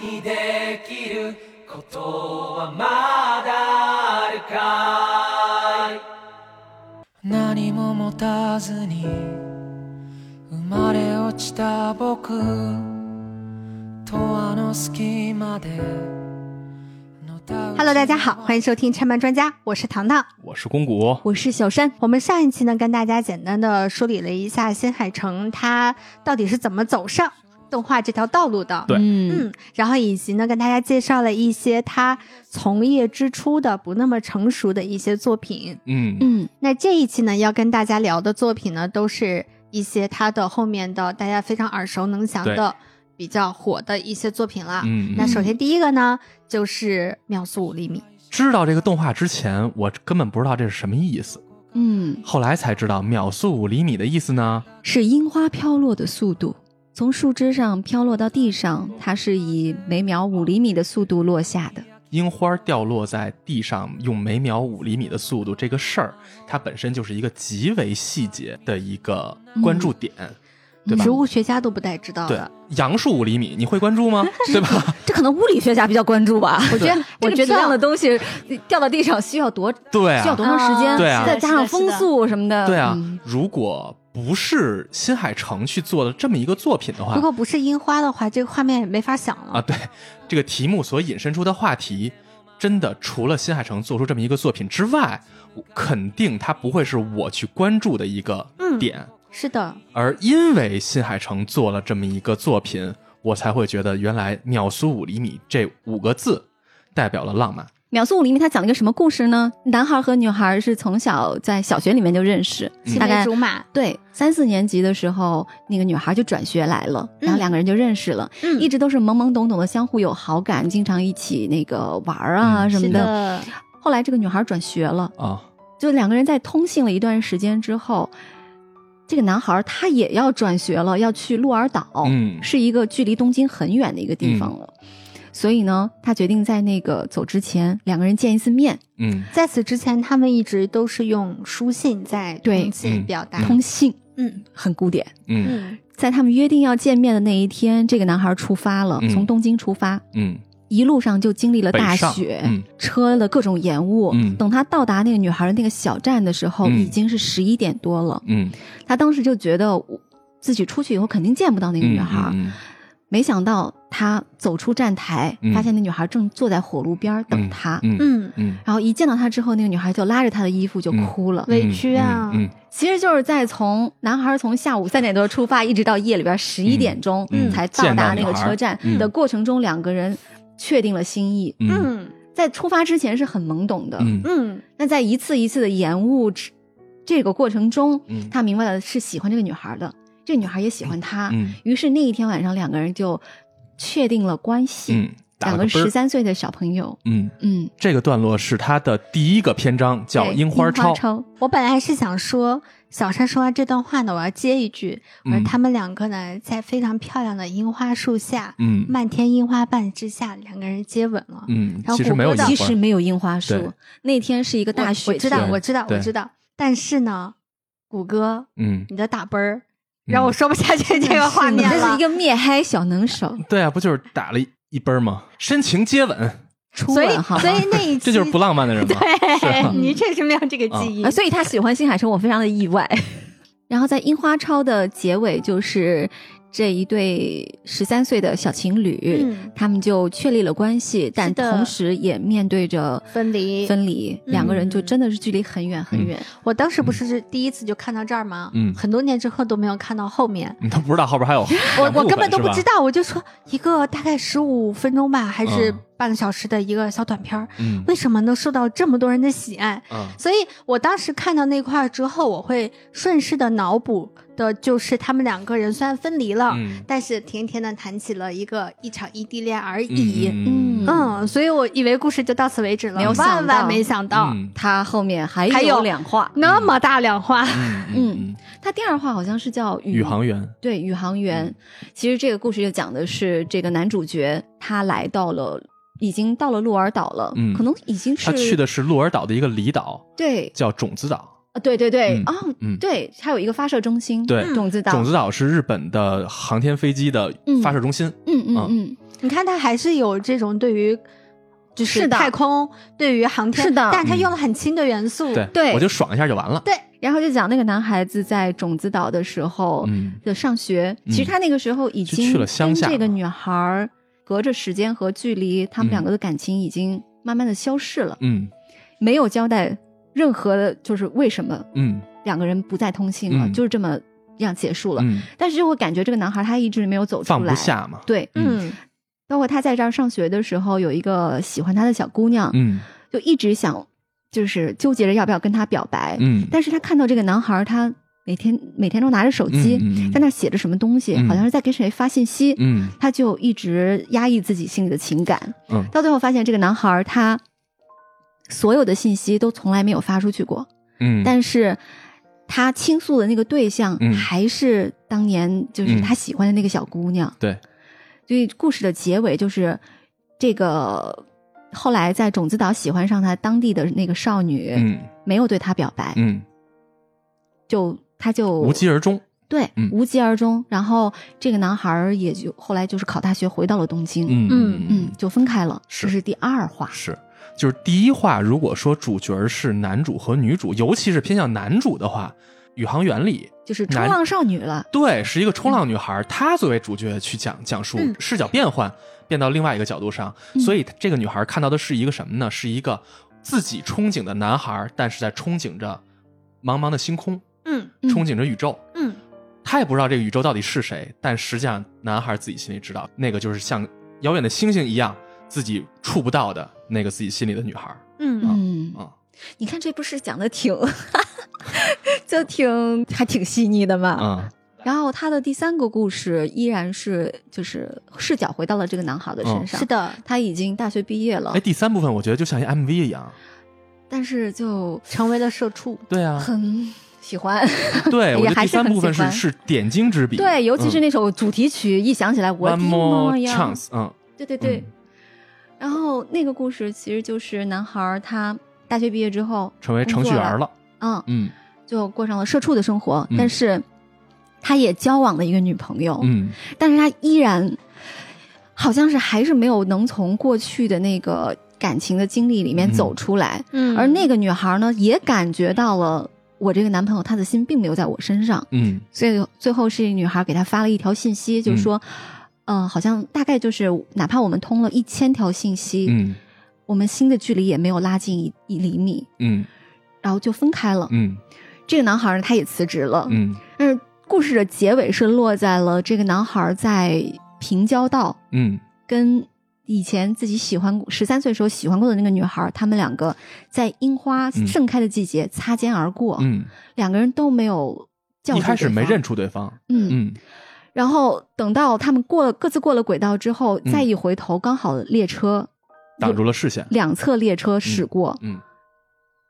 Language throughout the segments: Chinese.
にできることはまだあるかい何も持たずに生まれ落ちた僕とあの隙間で Hello，大家好，欢迎收听拆漫专家，我是糖糖，我是公谷，我是小山。我们上一期呢，跟大家简单的梳理了一下新海诚他到底是怎么走上 动画这条道路的。对，嗯，然后以及呢，跟大家介绍了一些他从业之初的不那么成熟的一些作品。嗯嗯，那这一期呢，要跟大家聊的作品呢，都是一些他的后面的大家非常耳熟能详的。比较火的一些作品了。嗯，那首先第一个呢，就是《秒速五厘米》。知道这个动画之前，我根本不知道这是什么意思。嗯，后来才知道，秒速五厘米的意思呢，是樱花飘落的速度，从树枝上飘落到地上，它是以每秒五厘米的速度落下的。樱花掉落在地上，用每秒五厘米的速度，这个事儿，它本身就是一个极为细节的一个关注点。对吧植物学家都不太知道的，杨树五厘米，你会关注吗？对吧？这可能物理学家比较关注吧。我觉得，我觉得这样的东西掉到地上需要多对，需要多长时间？对啊，再加上风速什么的。对啊，如果不是新海诚去做的这么一个作品的话，如果不是樱花的话，这个画面也没法想了啊。对，这个题目所引申出的话题，真的除了新海诚做出这么一个作品之外，肯定它不会是我去关注的一个点。是的，而因为新海诚做了这么一个作品，我才会觉得原来“秒速五厘米”这五个字代表了浪漫。秒速五厘米，它讲了一个什么故事呢？男孩和女孩是从小在小学里面就认识，大概竹马。对，三四年级的时候，那个女孩就转学来了，然后两个人就认识了，一直都是懵懵懂懂的，相互有好感，经常一起那个玩啊什么的。后来这个女孩转学了啊，就两个人在通信了一段时间之后。这个男孩他也要转学了，要去鹿儿岛，嗯，是一个距离东京很远的一个地方了。所以呢，他决定在那个走之前，两个人见一次面。嗯，在此之前，他们一直都是用书信在对表达通信，嗯，很古典。嗯，在他们约定要见面的那一天，这个男孩出发了，从东京出发。嗯。一路上就经历了大雪，车的各种延误。等他到达那个女孩的那个小站的时候，已经是十一点多了。嗯，他当时就觉得自己出去以后肯定见不到那个女孩。没想到他走出站台，发现那女孩正坐在火炉边等他。嗯嗯，然后一见到他之后，那个女孩就拉着他的衣服就哭了，委屈啊。嗯，其实就是在从男孩从下午三点多出发，一直到夜里边十一点钟才到达那个车站的过程中，两个人。确定了心意，嗯，在出发之前是很懵懂的，嗯，那在一次一次的延误这个过程中，他明白了是喜欢这个女孩的，这女孩也喜欢他，于是那一天晚上两个人就确定了关系，两个十三岁的小朋友，嗯嗯，这个段落是他的第一个篇章，叫《樱花超》。我本来是想说。小山说完这段话呢，我要接一句，我说他们两个呢，在非常漂亮的樱花树下，嗯，漫天樱花瓣之下，两个人接吻了，嗯，然后其实没有，其实没有樱花树，那天是一个大雪，我知道，我知道，我知道，但是呢，谷歌，嗯，你的打啵儿让我说不下去这个画面了，这是一个灭嗨小能手，对啊，不就是打了一奔吗？深情接吻。所以，所以那一 这就是不浪漫的人吗？对，你确实没有这个记忆，所以他喜欢新海诚，我非常的意外。然后在樱花超的结尾，就是这一对十三岁的小情侣，他们就确立了关系，但同时也面对着分离。分离，两个人就真的是距离很远很远。我当时不是第一次就看到这儿吗？嗯，很多年之后都没有看到后面，你都不知道后边还有。我我根本都不知道，我就说一个大概十五分钟吧，还是。半个小时的一个小短片儿，为什么能受到这么多人的喜爱？所以我当时看到那块之后，我会顺势的脑补的就是他们两个人虽然分离了，但是甜甜的谈起了一个一场异地恋而已。嗯嗯，所以我以为故事就到此为止了，没有万万没想到，他后面还还有两话，那么大两话。嗯，他第二话好像是叫宇航员，对宇航员。其实这个故事就讲的是这个男主角他来到了。已经到了鹿儿岛了，嗯，可能已经是他去的是鹿儿岛的一个离岛，对，叫种子岛。啊，对对对，哦，对，还有一个发射中心，对，种子岛。种子岛是日本的航天飞机的发射中心。嗯嗯嗯，你看它还是有这种对于。就是太空对于航天是的，但是他用了很轻的元素，对，我就爽一下就完了。对，然后就讲那个男孩子在种子岛的时候的上学，其实他那个时候已经去了乡下，这个女孩隔着时间和距离，他们两个的感情已经慢慢的消逝了。嗯，没有交代任何的，就是为什么，嗯，两个人不再通信了，就是这么样结束了。但是就会感觉这个男孩他一直没有走出来，放不下嘛。对，嗯。包括他在这儿上学的时候，有一个喜欢他的小姑娘，嗯，就一直想，就是纠结着要不要跟他表白，嗯，但是他看到这个男孩，他每天每天都拿着手机，在那写着什么东西，好像是在给谁发信息，嗯，他就一直压抑自己心里的情感，嗯，到最后发现这个男孩他所有的信息都从来没有发出去过，嗯，但是他倾诉的那个对象还是当年就是他喜欢的那个小姑娘，对。所以故事的结尾就是，这个后来在种子岛喜欢上他当地的那个少女，嗯，没有对他表白，嗯，就他就无疾而终，对，无疾而终。然后这个男孩也就后来就是考大学回到了东京，嗯嗯嗯，就分开了。这是第二话，是就是第一话。如果说主角是男主和女主，尤其是偏向男主的话。宇航员里就是冲浪少女了，对，是一个冲浪女孩，她作为主角去讲讲述视角变换，变到另外一个角度上，所以这个女孩看到的是一个什么呢？是一个自己憧憬的男孩，但是在憧憬着茫茫的星空，嗯，憧憬着宇宙，嗯，他也不知道这个宇宙到底是谁，但实际上男孩自己心里知道，那个就是像遥远的星星一样，自己触不到的那个自己心里的女孩，嗯。嗯。啊，你看这不是讲的挺。就挺还挺细腻的嘛，嗯，然后他的第三个故事依然是就是视角回到了这个男孩的身上，是的，他已经大学毕业了。哎，第三部分我觉得就像一 MV 一样，但是就成为了社畜，对啊，很喜欢，对，我觉得第三部分是是点睛之笔，对，尤其是那首主题曲一想起来，我的妈呀，chance，嗯，对对对，然后那个故事其实就是男孩他大学毕业之后成为程序员了，嗯嗯。就过上了社畜的生活，但是他也交往了一个女朋友，嗯，但是他依然好像是还是没有能从过去的那个感情的经历里面走出来，嗯，而那个女孩呢，也感觉到了我这个男朋友他的心并没有在我身上，嗯，所以最后是女孩给他发了一条信息，就是说，嗯，好像大概就是哪怕我们通了一千条信息，嗯，我们心的距离也没有拉近一一厘米，嗯，然后就分开了，嗯。这个男孩呢，他也辞职了。嗯，但是故事的结尾是落在了这个男孩在平交道，嗯，跟以前自己喜欢十三岁时候喜欢过的那个女孩，他们两个在樱花盛开的季节擦肩而过。嗯，两个人都没有叫一开始没认出对方。嗯嗯，然后等到他们过了各自过了轨道之后，再一回头，刚好列车挡住了视线，两侧列车驶过。嗯。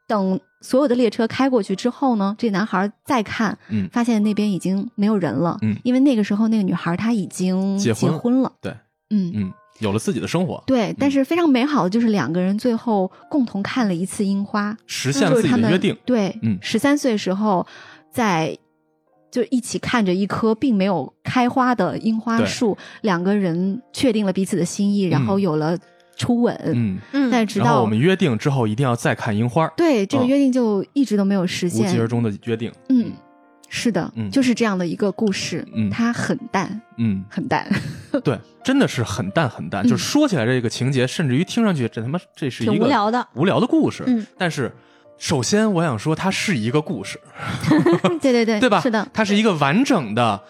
等所有的列车开过去之后呢，这男孩再看，嗯，发现那边已经没有人了，嗯，因为那个时候那个女孩她已经结婚了，对，嗯嗯，有了自己的生活，对，但是非常美好的就是两个人最后共同看了一次樱花，实现了自己的约定，对，嗯，十三岁时候在就一起看着一棵并没有开花的樱花树，两个人确定了彼此的心意，然后有了。初吻，嗯。嗯，但直到我们约定之后一定要再看樱花，对这个约定就一直都没有实现，无疾而终的约定，嗯，是的，嗯，就是这样的一个故事，嗯，它很淡，嗯，很淡，对，真的是很淡很淡，就是说起来这个情节，甚至于听上去这他妈这是一个无聊的。无聊的故事，嗯，但是首先我想说它是一个故事，对 对对，对吧？是的，它是一个完整的。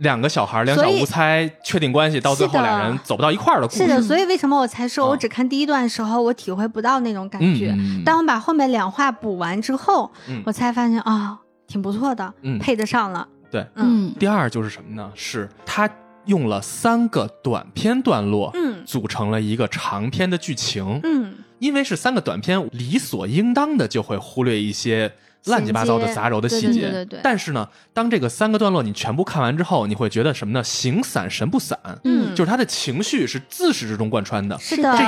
两个小孩，两小无猜，确定关系，到最后两人走不到一块儿的故事。是的，所以为什么我才说我只看第一段的时候，我体会不到那种感觉。当我把后面两话补完之后，我才发现啊，挺不错的，嗯配得上了。对，嗯。第二就是什么呢？是他用了三个短篇段落，嗯，组成了一个长篇的剧情。嗯，因为是三个短篇，理所应当的就会忽略一些。乱七八糟的杂糅的细节，对对但是呢，当这个三个段落你全部看完之后，你会觉得什么呢？形散神不散，嗯，就是他的情绪是自始至终贯穿的，是的。这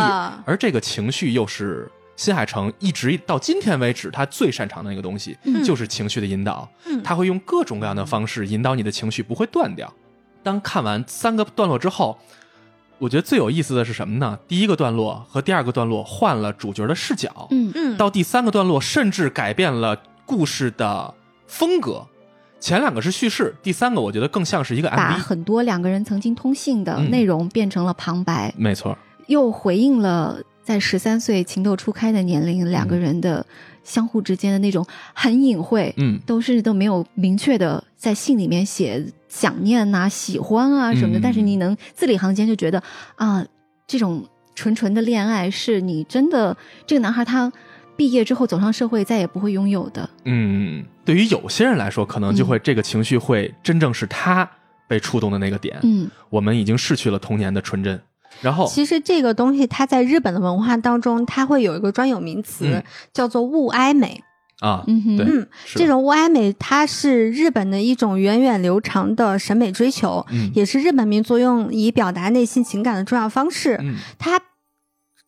而这个情绪又是新海诚一直到今天为止他最擅长的那个东西，就是情绪的引导。嗯，他会用各种各样的方式引导你的情绪不会断掉。当看完三个段落之后，我觉得最有意思的是什么呢？第一个段落和第二个段落换了主角的视角，嗯嗯，到第三个段落甚至改变了故事的风格。前两个是叙事，第三个我觉得更像是一个 MV，把很多两个人曾经通信的内容变成了旁白，没错，又回应了在十三岁情窦初开的年龄两个人的相互之间的那种很隐晦，嗯，都是都没有明确的在信里面写想念呐、喜欢啊什么的，但是你能字里行间就觉得啊，这种纯纯的恋爱是你真的这个男孩他。毕业之后走上社会，再也不会拥有的。嗯，对于有些人来说，可能就会这个情绪会真正是他被触动的那个点。嗯，我们已经逝去了童年的纯真。然后，其实这个东西它在日本的文化当中，它会有一个专有名词，叫做物哀美啊。嗯对，嗯，这种物哀美，它是日本的一种源远流长的审美追求，也是日本民族用以表达内心情感的重要方式。嗯，它。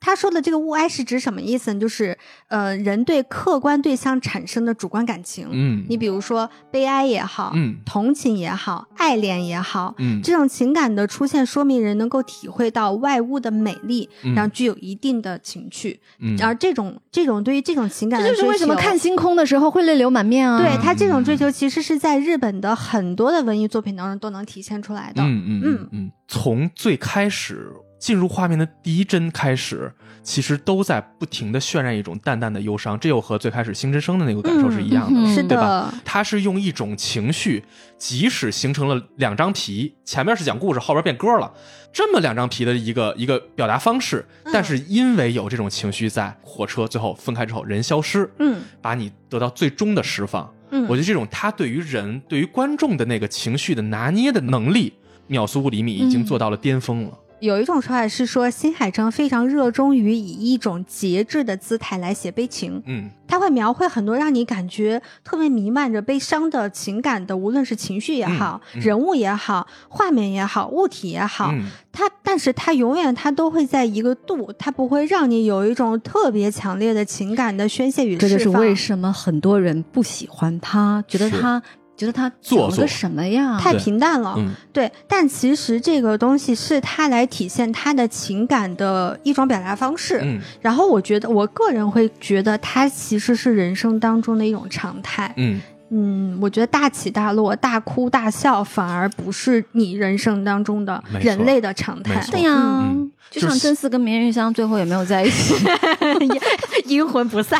他说的这个物哀是指什么意思呢？就是呃，人对客观对象产生的主观感情。嗯，你比如说悲哀也好，嗯，同情也好，爱恋也好，嗯，这种情感的出现，说明人能够体会到外物的美丽，然后具有一定的情趣。嗯，而这种这种对于这种情感的追求，就是为什么看星空的时候会泪流满面啊？对他这种追求，其实是在日本的很多的文艺作品当中都能体现出来的。嗯嗯嗯嗯，从最开始。进入画面的第一帧开始，其实都在不停的渲染一种淡淡的忧伤，这又和最开始《星之声》的那个感受是一样的，是对吧？它是用一种情绪，即使形成了两张皮，前面是讲故事，后边变歌了，这么两张皮的一个一个表达方式，但是因为有这种情绪在，火车最后分开之后，人消失，嗯，把你得到最终的释放。嗯，我觉得这种他对于人、对于观众的那个情绪的拿捏的能力，秒速五厘米已经做到了巅峰了。有一种说法是说，新海诚非常热衷于以一种节制的姿态来写悲情。嗯，他会描绘很多让你感觉特别弥漫着悲伤的情感的，无论是情绪也好，人物也好，画面也好，物体也好。他，但是他永远他都会在一个度，他不会让你有一种特别强烈的情感的宣泄与释放。这就是为什么很多人不喜欢他，觉得他。觉得他做了个什么呀？太平淡了。嗯，对。但其实这个东西是他来体现他的情感的一种表达方式。嗯。然后我觉得，我个人会觉得，他其实是人生当中的一种常态。嗯嗯，我觉得大起大落、大哭大笑，反而不是你人生当中的人类的常态。对呀，就像真嗣跟绵玉香最后也没有在一起 阴魂不散，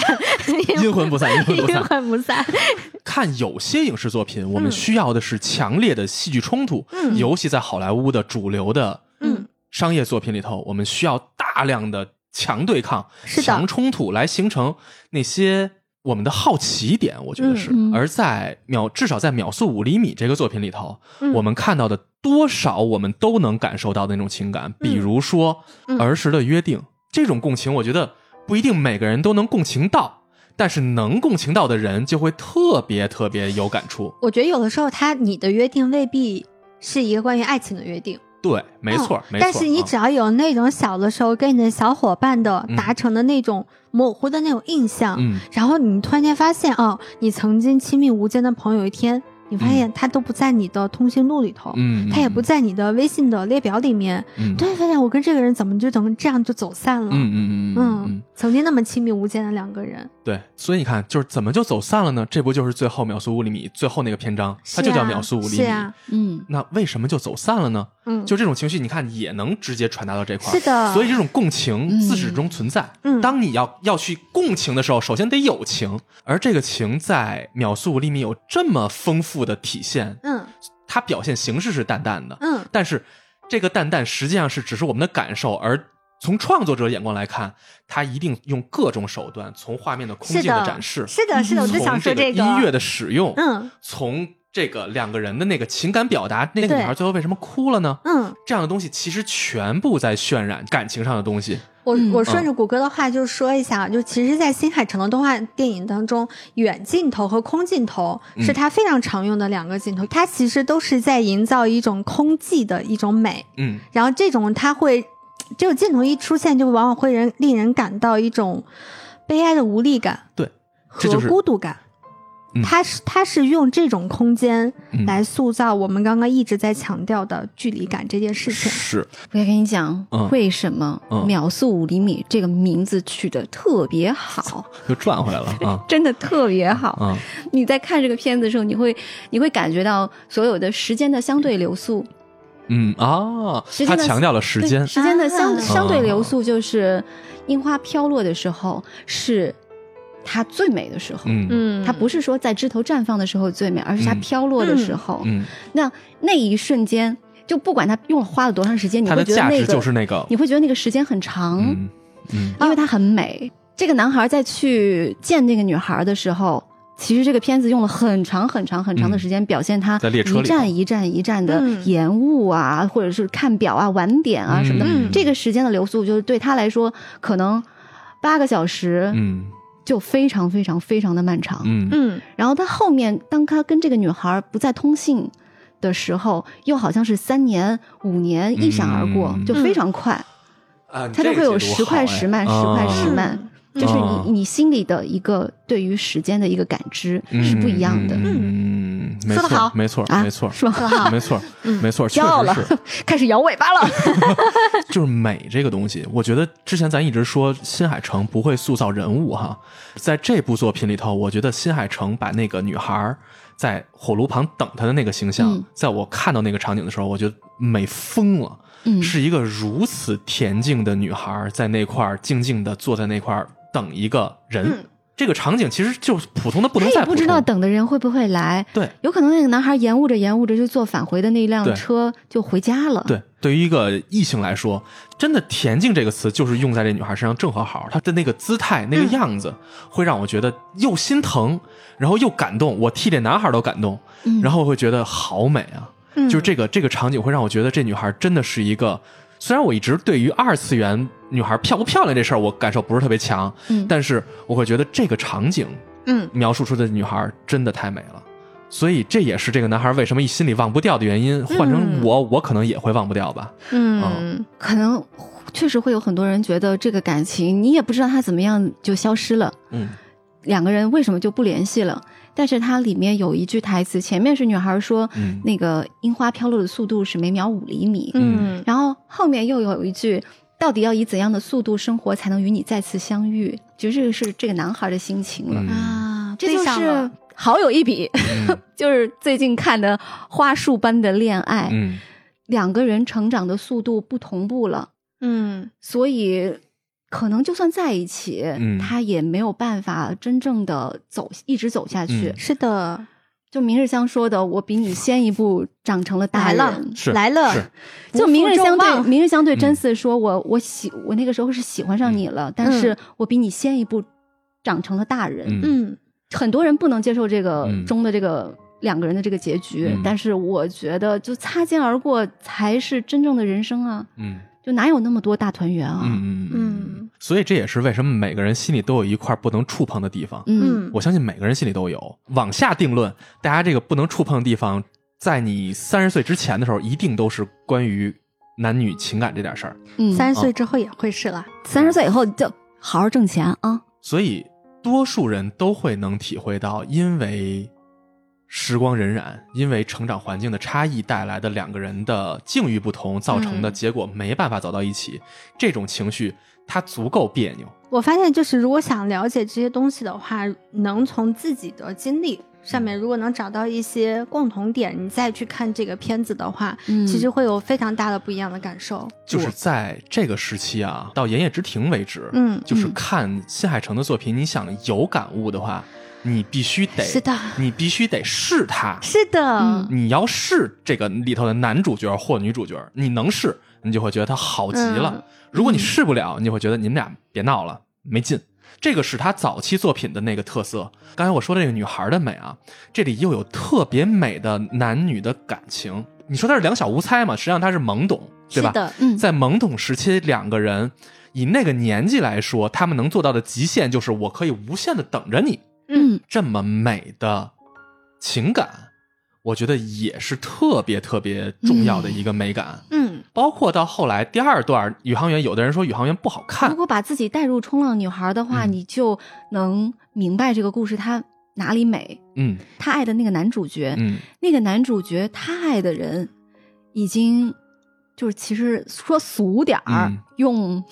阴魂不散，阴魂不散，阴魂不散。看有些影视作品，我们需要的是强烈的戏剧冲突，嗯，尤其在好莱坞的主流的嗯商业作品里头，我们需要大量的强对抗、强冲突来形成那些我们的好奇点。我觉得是，而在秒至少在秒速五厘米这个作品里头，我们看到的多少我们都能感受到的那种情感，比如说儿时的约定，这种共情，我觉得不一定每个人都能共情到。但是能共情到的人就会特别特别有感触。我觉得有的时候，他你的约定未必是一个关于爱情的约定。对，没错，没错。但是你只要有那种小的时候跟你的小伙伴的达成的那种模糊的那种印象，然后你突然间发现，哦，你曾经亲密无间的朋友，一天。你发现他都不在你的通讯录里头，嗯，他也不在你的微信的列表里面，嗯，对，发现我跟这个人怎么就怎么这样就走散了，嗯嗯嗯嗯嗯，曾经那么亲密无间的两个人，对，所以你看，就是怎么就走散了呢？这不就是最后秒速五厘米最后那个篇章，它就叫秒速五厘米，嗯，那为什么就走散了呢？嗯，就这种情绪，你看也能直接传达到这块，是的，所以这种共情自始终存在。嗯，当你要要去共情的时候，首先得有情，而这个情在秒速五厘米有这么丰富的体现。嗯，它表现形式是淡淡的，嗯，但是这个淡淡实际上是只是我们的感受，而从创作者眼光来看，他一定用各种手段，从画面的空间的展示，是的，是的，我就想说这个音乐的使用，嗯，从这个两个人的那个情感表达，那个女孩最后为什么哭了呢？嗯，这样的东西其实全部在渲染感情上的东西。我我顺着谷歌的话就说一下，就其实，在新海诚的动画电影当中，远镜头和空镜头是他非常常用的两个镜头，它其实都是在营造一种空寂的一种美。嗯，然后这种它会，这种镜头一出现，就往往会人令人感到一种悲哀的无力感，对，和孤独感。他是他是用这种空间来塑造我们刚刚一直在强调的距离感这件事情。是，我要跟你讲，为什么秒速五厘米这个名字取得特别好，又转回来了啊！真的特别好。你在看这个片子的时候，你会你会感觉到所有的时间的相对流速。嗯啊，他强调了时间，时间的相相对流速就是樱花飘落的时候是。它最美的时候，嗯，它不是说在枝头绽放的时候最美，而是它飘落的时候，嗯，那那一瞬间，就不管它用了花了多长时间，你会觉得那个就是那个，你会觉得那个时间很长，嗯，因为它很美。这个男孩在去见那个女孩的时候，其实这个片子用了很长很长很长的时间表现他一站一站一站的延误啊，或者是看表啊、晚点啊什么的。这个时间的流速，就是对他来说，可能八个小时，嗯。就非常非常非常的漫长，嗯。嗯，然后他后面当他跟这个女孩不再通信的时候，又好像是三年五年一闪而过，就非常快，啊，他就会有时快时慢，时快时慢，就是你你心里的一个对于时间的一个感知是不一样的，嗯，说的好，没错，没错，说的好，没错，没错，骄傲了，开始摇尾巴了，就是美这个东西，我觉得之前咱一直说新海诚不会塑造人物哈。在这部作品里头，我觉得新海诚把那个女孩在火炉旁等他的那个形象，在我看到那个场景的时候，我觉得美疯了。嗯，是一个如此恬静的女孩，在那块静静的坐在那块等一个人。这个场景其实就普通的不能再不知道等的人会不会来。对，有可能那个男孩延误着延误着就坐返回的那辆车就回家了。对，对于一个异性来说，真的“恬静”这个词就是用在这女孩身上正好好。她的那个姿态、那个样子，会让我觉得又心疼，然后又感动。我替这男孩都感动，然后会觉得好美啊！就是这个这个场景会让我觉得这女孩真的是一个。虽然我一直对于二次元女孩漂不漂亮这事儿我感受不是特别强，嗯，但是我会觉得这个场景，嗯，描述出的女孩真的太美了，所以这也是这个男孩为什么一心里忘不掉的原因。换成我，我可能也会忘不掉吧。嗯，可能确实会有很多人觉得这个感情你也不知道他怎么样就消失了，嗯，两个人为什么就不联系了？但是它里面有一句台词，前面是女孩说，那个樱花飘落的速度是每秒五厘米，嗯，然后后面又有一句，到底要以怎样的速度生活才能与你再次相遇？其实这个是这个男孩的心情了。啊，这就是好有一比，就是最近看的花束般的恋爱，嗯，两个人成长的速度不同步了，嗯，所以。可能就算在一起，他也没有办法真正的走一直走下去。是的，就明日香说的，我比你先一步长成了大人，是来了。就明日香对明日香对真嗣说，我我喜我那个时候是喜欢上你了，但是我比你先一步长成了大人。嗯，很多人不能接受这个中的这个两个人的这个结局，但是我觉得就擦肩而过才是真正的人生啊。嗯。就哪有那么多大团圆啊？嗯嗯嗯。所以这也是为什么每个人心里都有一块不能触碰的地方。嗯，我相信每个人心里都有。往下定论，大家这个不能触碰的地方，在你三十岁之前的时候，一定都是关于男女情感这点事儿。嗯，三十岁之后也会是了。三十岁以后就好好挣钱啊。所以，多数人都会能体会到，因为。时光荏苒，因为成长环境的差异带来的两个人的境遇不同，造成的结果没办法走到一起，这种情绪它足够别扭。我发现，就是如果想了解这些东西的话，能从自己的经历上面，如果能找到一些共同点，你再去看这个片子的话，其实会有非常大的不一样的感受。就是在这个时期啊，到《炎夜之庭》为止，嗯，就是看新海诚的作品，你想有感悟的话。你必须得是的，你必须得是他，是的，你要是这个里头的男主角或女主角，你能是，你就会觉得他好极了。如果你试不了，你就会觉得你们俩别闹了，没劲。这个是他早期作品的那个特色。刚才我说的这个女孩的美啊，这里又有特别美的男女的感情。你说他是两小无猜嘛？实际上他是懵懂，对吧？嗯，在懵懂时期，两个人以那个年纪来说，他们能做到的极限就是我可以无限的等着你。嗯，这么美的情感，我觉得也是特别特别重要的一个美感。嗯，包括到后来第二段宇航员，有的人说宇航员不好看。如果把自己带入冲浪女孩的话，你就能明白这个故事它哪里美。嗯，他爱的那个男主角，嗯，那个男主角他爱的人，已经就是其实说俗点儿，用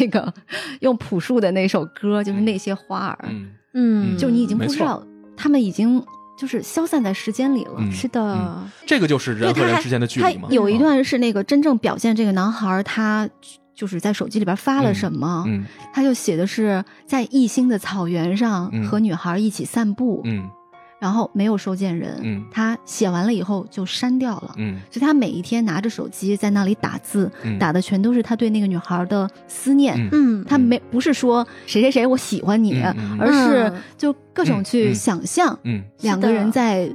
那个 用朴树的那首歌，就是那些花儿，嗯，就你已经不知道他们已经。就是消散在时间里了，是的，这个就是人和人之间的距离嘛？有一段是那个真正表现这个男孩，他就是在手机里边发了什么，他就写的是在异星的草原上和女孩一起散步。嗯。然后没有收件人，嗯，他写完了以后就删掉了，嗯，所以他每一天拿着手机在那里打字，打的全都是他对那个女孩的思念，嗯，他没不是说谁谁谁我喜欢你，而是就各种去想象，嗯，两个人在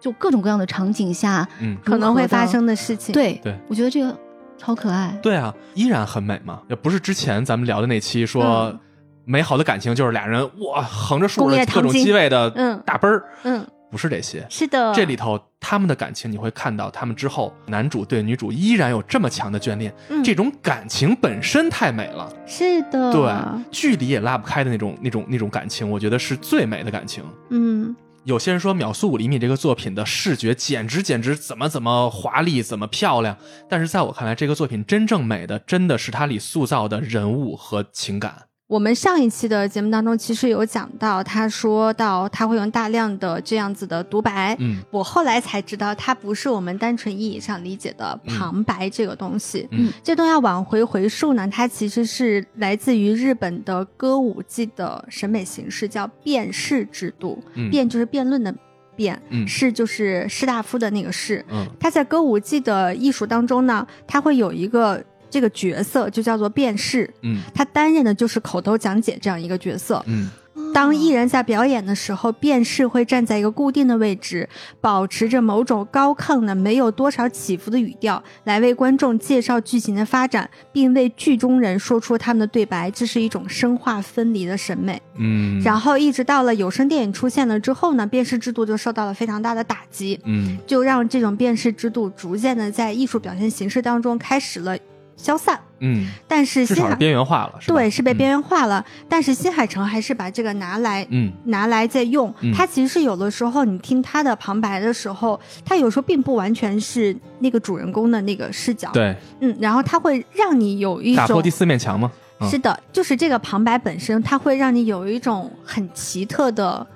就各种各样的场景下，嗯，可能会发生的事情，对对，我觉得这个超可爱，对啊，依然很美嘛，也不是之前咱们聊的那期说。美好的感情就是俩人哇横着竖着各种机位的大奔儿，嗯，不是这些，是的，这里头他们的感情你会看到，他们之后男主对女主依然有这么强的眷恋，嗯。这种感情本身太美了，是的，对，距离也拉不开的那种那种那种感情，我觉得是最美的感情。嗯，有些人说秒速五厘米这个作品的视觉简直简直怎么怎么华丽，怎么漂亮，但是在我看来，这个作品真正美的真的是它里塑造的人物和情感。我们上一期的节目当中，其实有讲到，他说到他会用大量的这样子的独白。嗯，我后来才知道，它不是我们单纯意义上理解的旁白这个东西。嗯，这东西要往回回溯呢，它其实是来自于日本的歌舞伎的审美形式，叫辩士制度。辩就是辩论的辩，士就是士大夫的那个士。嗯，他在歌舞伎的艺术当中呢，他会有一个。这个角色就叫做辩士，嗯，他担任的就是口头讲解这样一个角色，嗯。当艺人在表演的时候，辨识会站在一个固定的位置，保持着某种高亢的、没有多少起伏的语调，来为观众介绍剧情的发展，并为剧中人说出他们的对白。这是一种生化分离的审美。嗯，然后一直到了有声电影出现了之后呢，辨识制度就受到了非常大的打击。嗯，就让这种辨识制度逐渐的在艺术表现形式当中开始了。消散，嗯，但是新海边缘化了，对，是被边缘化了。但是新海诚还是把这个拿来，嗯，拿来在用。他其实是有的时候，你听他的旁白的时候，他有时候并不完全是那个主人公的那个视角，对，嗯，然后他会让你有一种打破第四面墙吗？是的，就是这个旁白本身，它会让你有一种很奇特的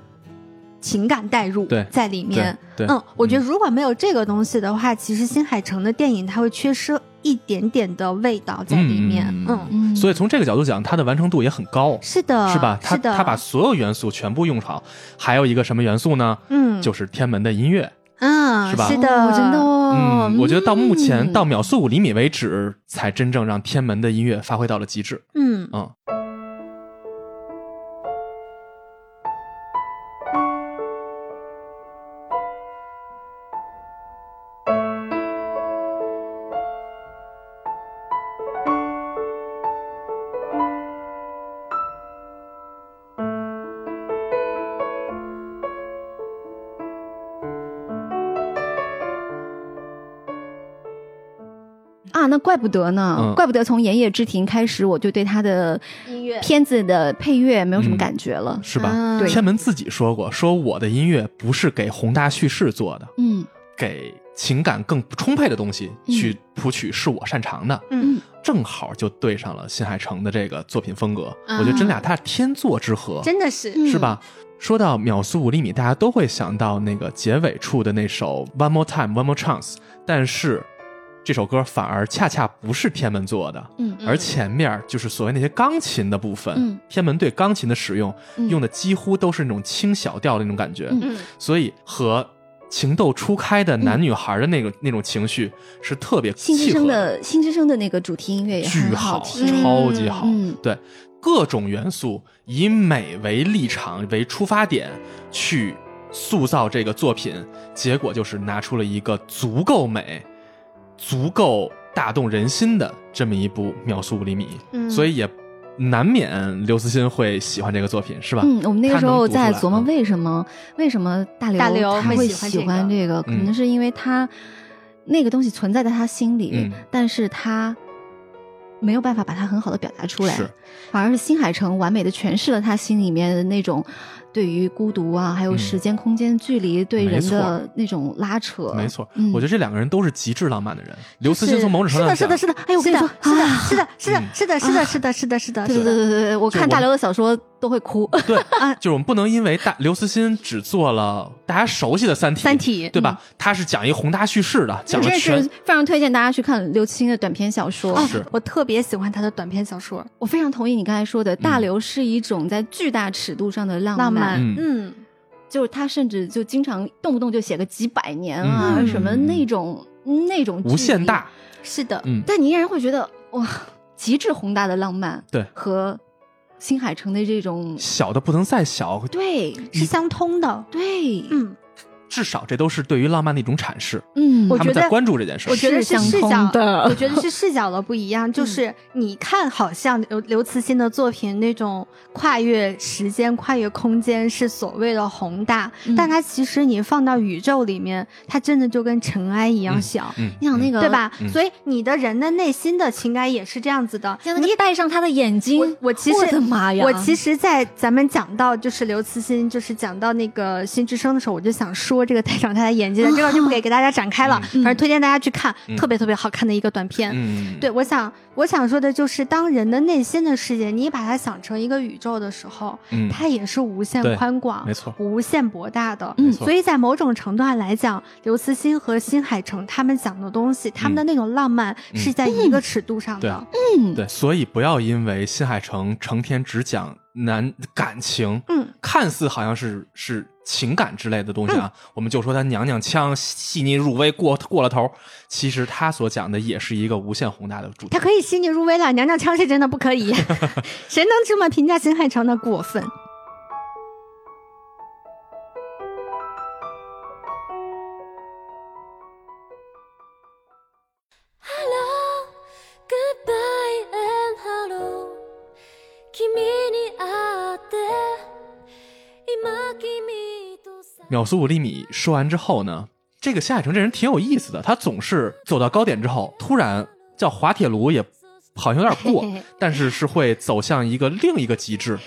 情感代入在里面。嗯，我觉得如果没有这个东西的话，其实新海诚的电影它会缺失。一点点的味道在里面，嗯，所以从这个角度讲，它的完成度也很高，是的，是吧？他他把所有元素全部用好，还有一个什么元素呢？嗯，就是天门的音乐，嗯，是吧？是的，真的，嗯，我觉得到目前到秒速五厘米为止，才真正让天门的音乐发挥到了极致，嗯嗯。啊，那怪不得呢，怪不得从《炎夜之庭》开始，我就对他的音乐。片子的配乐没有什么感觉了，是吧？天门自己说过，说我的音乐不是给宏大叙事做的，嗯，给情感更充沛的东西去谱曲是我擅长的，嗯，正好就对上了新海诚的这个作品风格，我觉得真俩他天作之合，真的是，是吧？说到秒速五厘米，大家都会想到那个结尾处的那首 One More Time One More Chance，但是。这首歌反而恰恰不是天门做的，嗯，而前面就是所谓那些钢琴的部分，嗯，天门对钢琴的使用，用的几乎都是那种轻小调的那种感觉，嗯，所以和情窦初开的男女孩的那个那种情绪是特别新之声的新之声的那个主题音乐也巨好，超级好，嗯，对，各种元素以美为立场为出发点去塑造这个作品，结果就是拿出了一个足够美。足够打动人心的这么一部《秒速五厘米》，所以也难免刘慈欣会喜欢这个作品，是吧？嗯，我们那个时候在琢磨为什么为什么大刘大刘他会喜欢这个，可能是因为他那个东西存在在他心里，但是他没有办法把它很好的表达出来，反而是新海诚完美的诠释了他心里面的那种。对于孤独啊，还有时间、空间、距离对人的那种拉扯，没错。我觉得这两个人都是极致浪漫的人。刘慈欣从某种程度上是的，是的，是的。哎，我跟你说，是的，是的，是的，是的，是的，是的，是的，是的。对对对对对，我看大刘的小说都会哭。对，就是我们不能因为大刘慈欣只做了大家熟悉的《三体》，三体，对吧？他是讲一个宏大叙事的，讲的是非常推荐大家去看刘慈欣的短篇小说。是我特别喜欢他的短篇小说。我非常同意你刚才说的，大刘是一种在巨大尺度上的浪漫。嗯。就是他甚至就经常动不动就写个几百年啊什么那种那种无限大，是的，嗯，但你依然会觉得哇，极致宏大的浪漫，对，和新海诚的这种小的不能再小，对，是相通的，对，嗯。至少这都是对于浪漫的一种阐释。嗯，他们在关注这件事。我觉得是视角的，我觉得是视角的不一样。就是你看，好像刘刘慈欣的作品那种跨越时间、跨越空间是所谓的宏大，但它其实你放到宇宙里面，它真的就跟尘埃一样小。你想那个对吧？所以你的人的内心的情感也是这样子的。你戴上他的眼睛，我其实我的妈呀！我其实，在咱们讲到就是刘慈欣，就是讲到那个新之声的时候，我就想说这个戴上他的。演技的这个就不给 给大家展开了，反正推荐大家去看，特别特别好看的一个短片。对，我想我想说的就是，当人的内心的世界，你把它想成一个宇宙的时候，它也是无限宽广，没错，无限博大的。嗯，所以在某种程度上来讲，刘慈欣和新海诚他们讲的东西，他们的那种浪漫是在一个尺度上的。嗯，对，所以不要因为新海诚成天只讲男感情，嗯，看似好像是是。情感之类的东西啊，我们就说他娘娘腔细腻入微过过了头，其实他所讲的也是一个无限宏大的主题。他可以细腻入微了，娘娘腔是真的不可以。谁能这么评价新海诚的过分？秒速五厘米说完之后呢，这个夏海城这人挺有意思的，他总是走到高点之后，突然叫滑铁卢也好像有点过，但是是会走向一个另一个极致。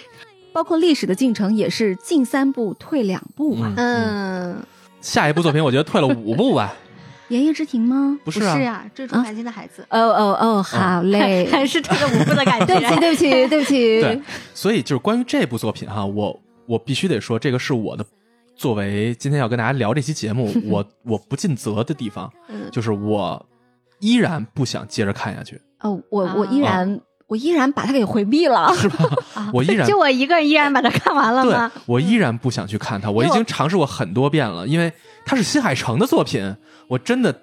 包括历史的进程也是进三步退两步嘛。嗯，下一部作品我觉得退了五步吧。炎夜之庭吗？不是啊，追逐繁星的孩子。哦哦哦，好嘞，还是退了五步的感觉。对不起，对不起，对不起。对，所以就是关于这部作品哈，我我必须得说，这个是我的。作为今天要跟大家聊这期节目，我我不尽责的地方，就是我依然不想接着看下去。哦，我我依然我依然把它给回避了，是吧？我依然就我一个人依然把它看完了吗？对，我依然不想去看它。我已经尝试过很多遍了，因为它是新海诚的作品，我真的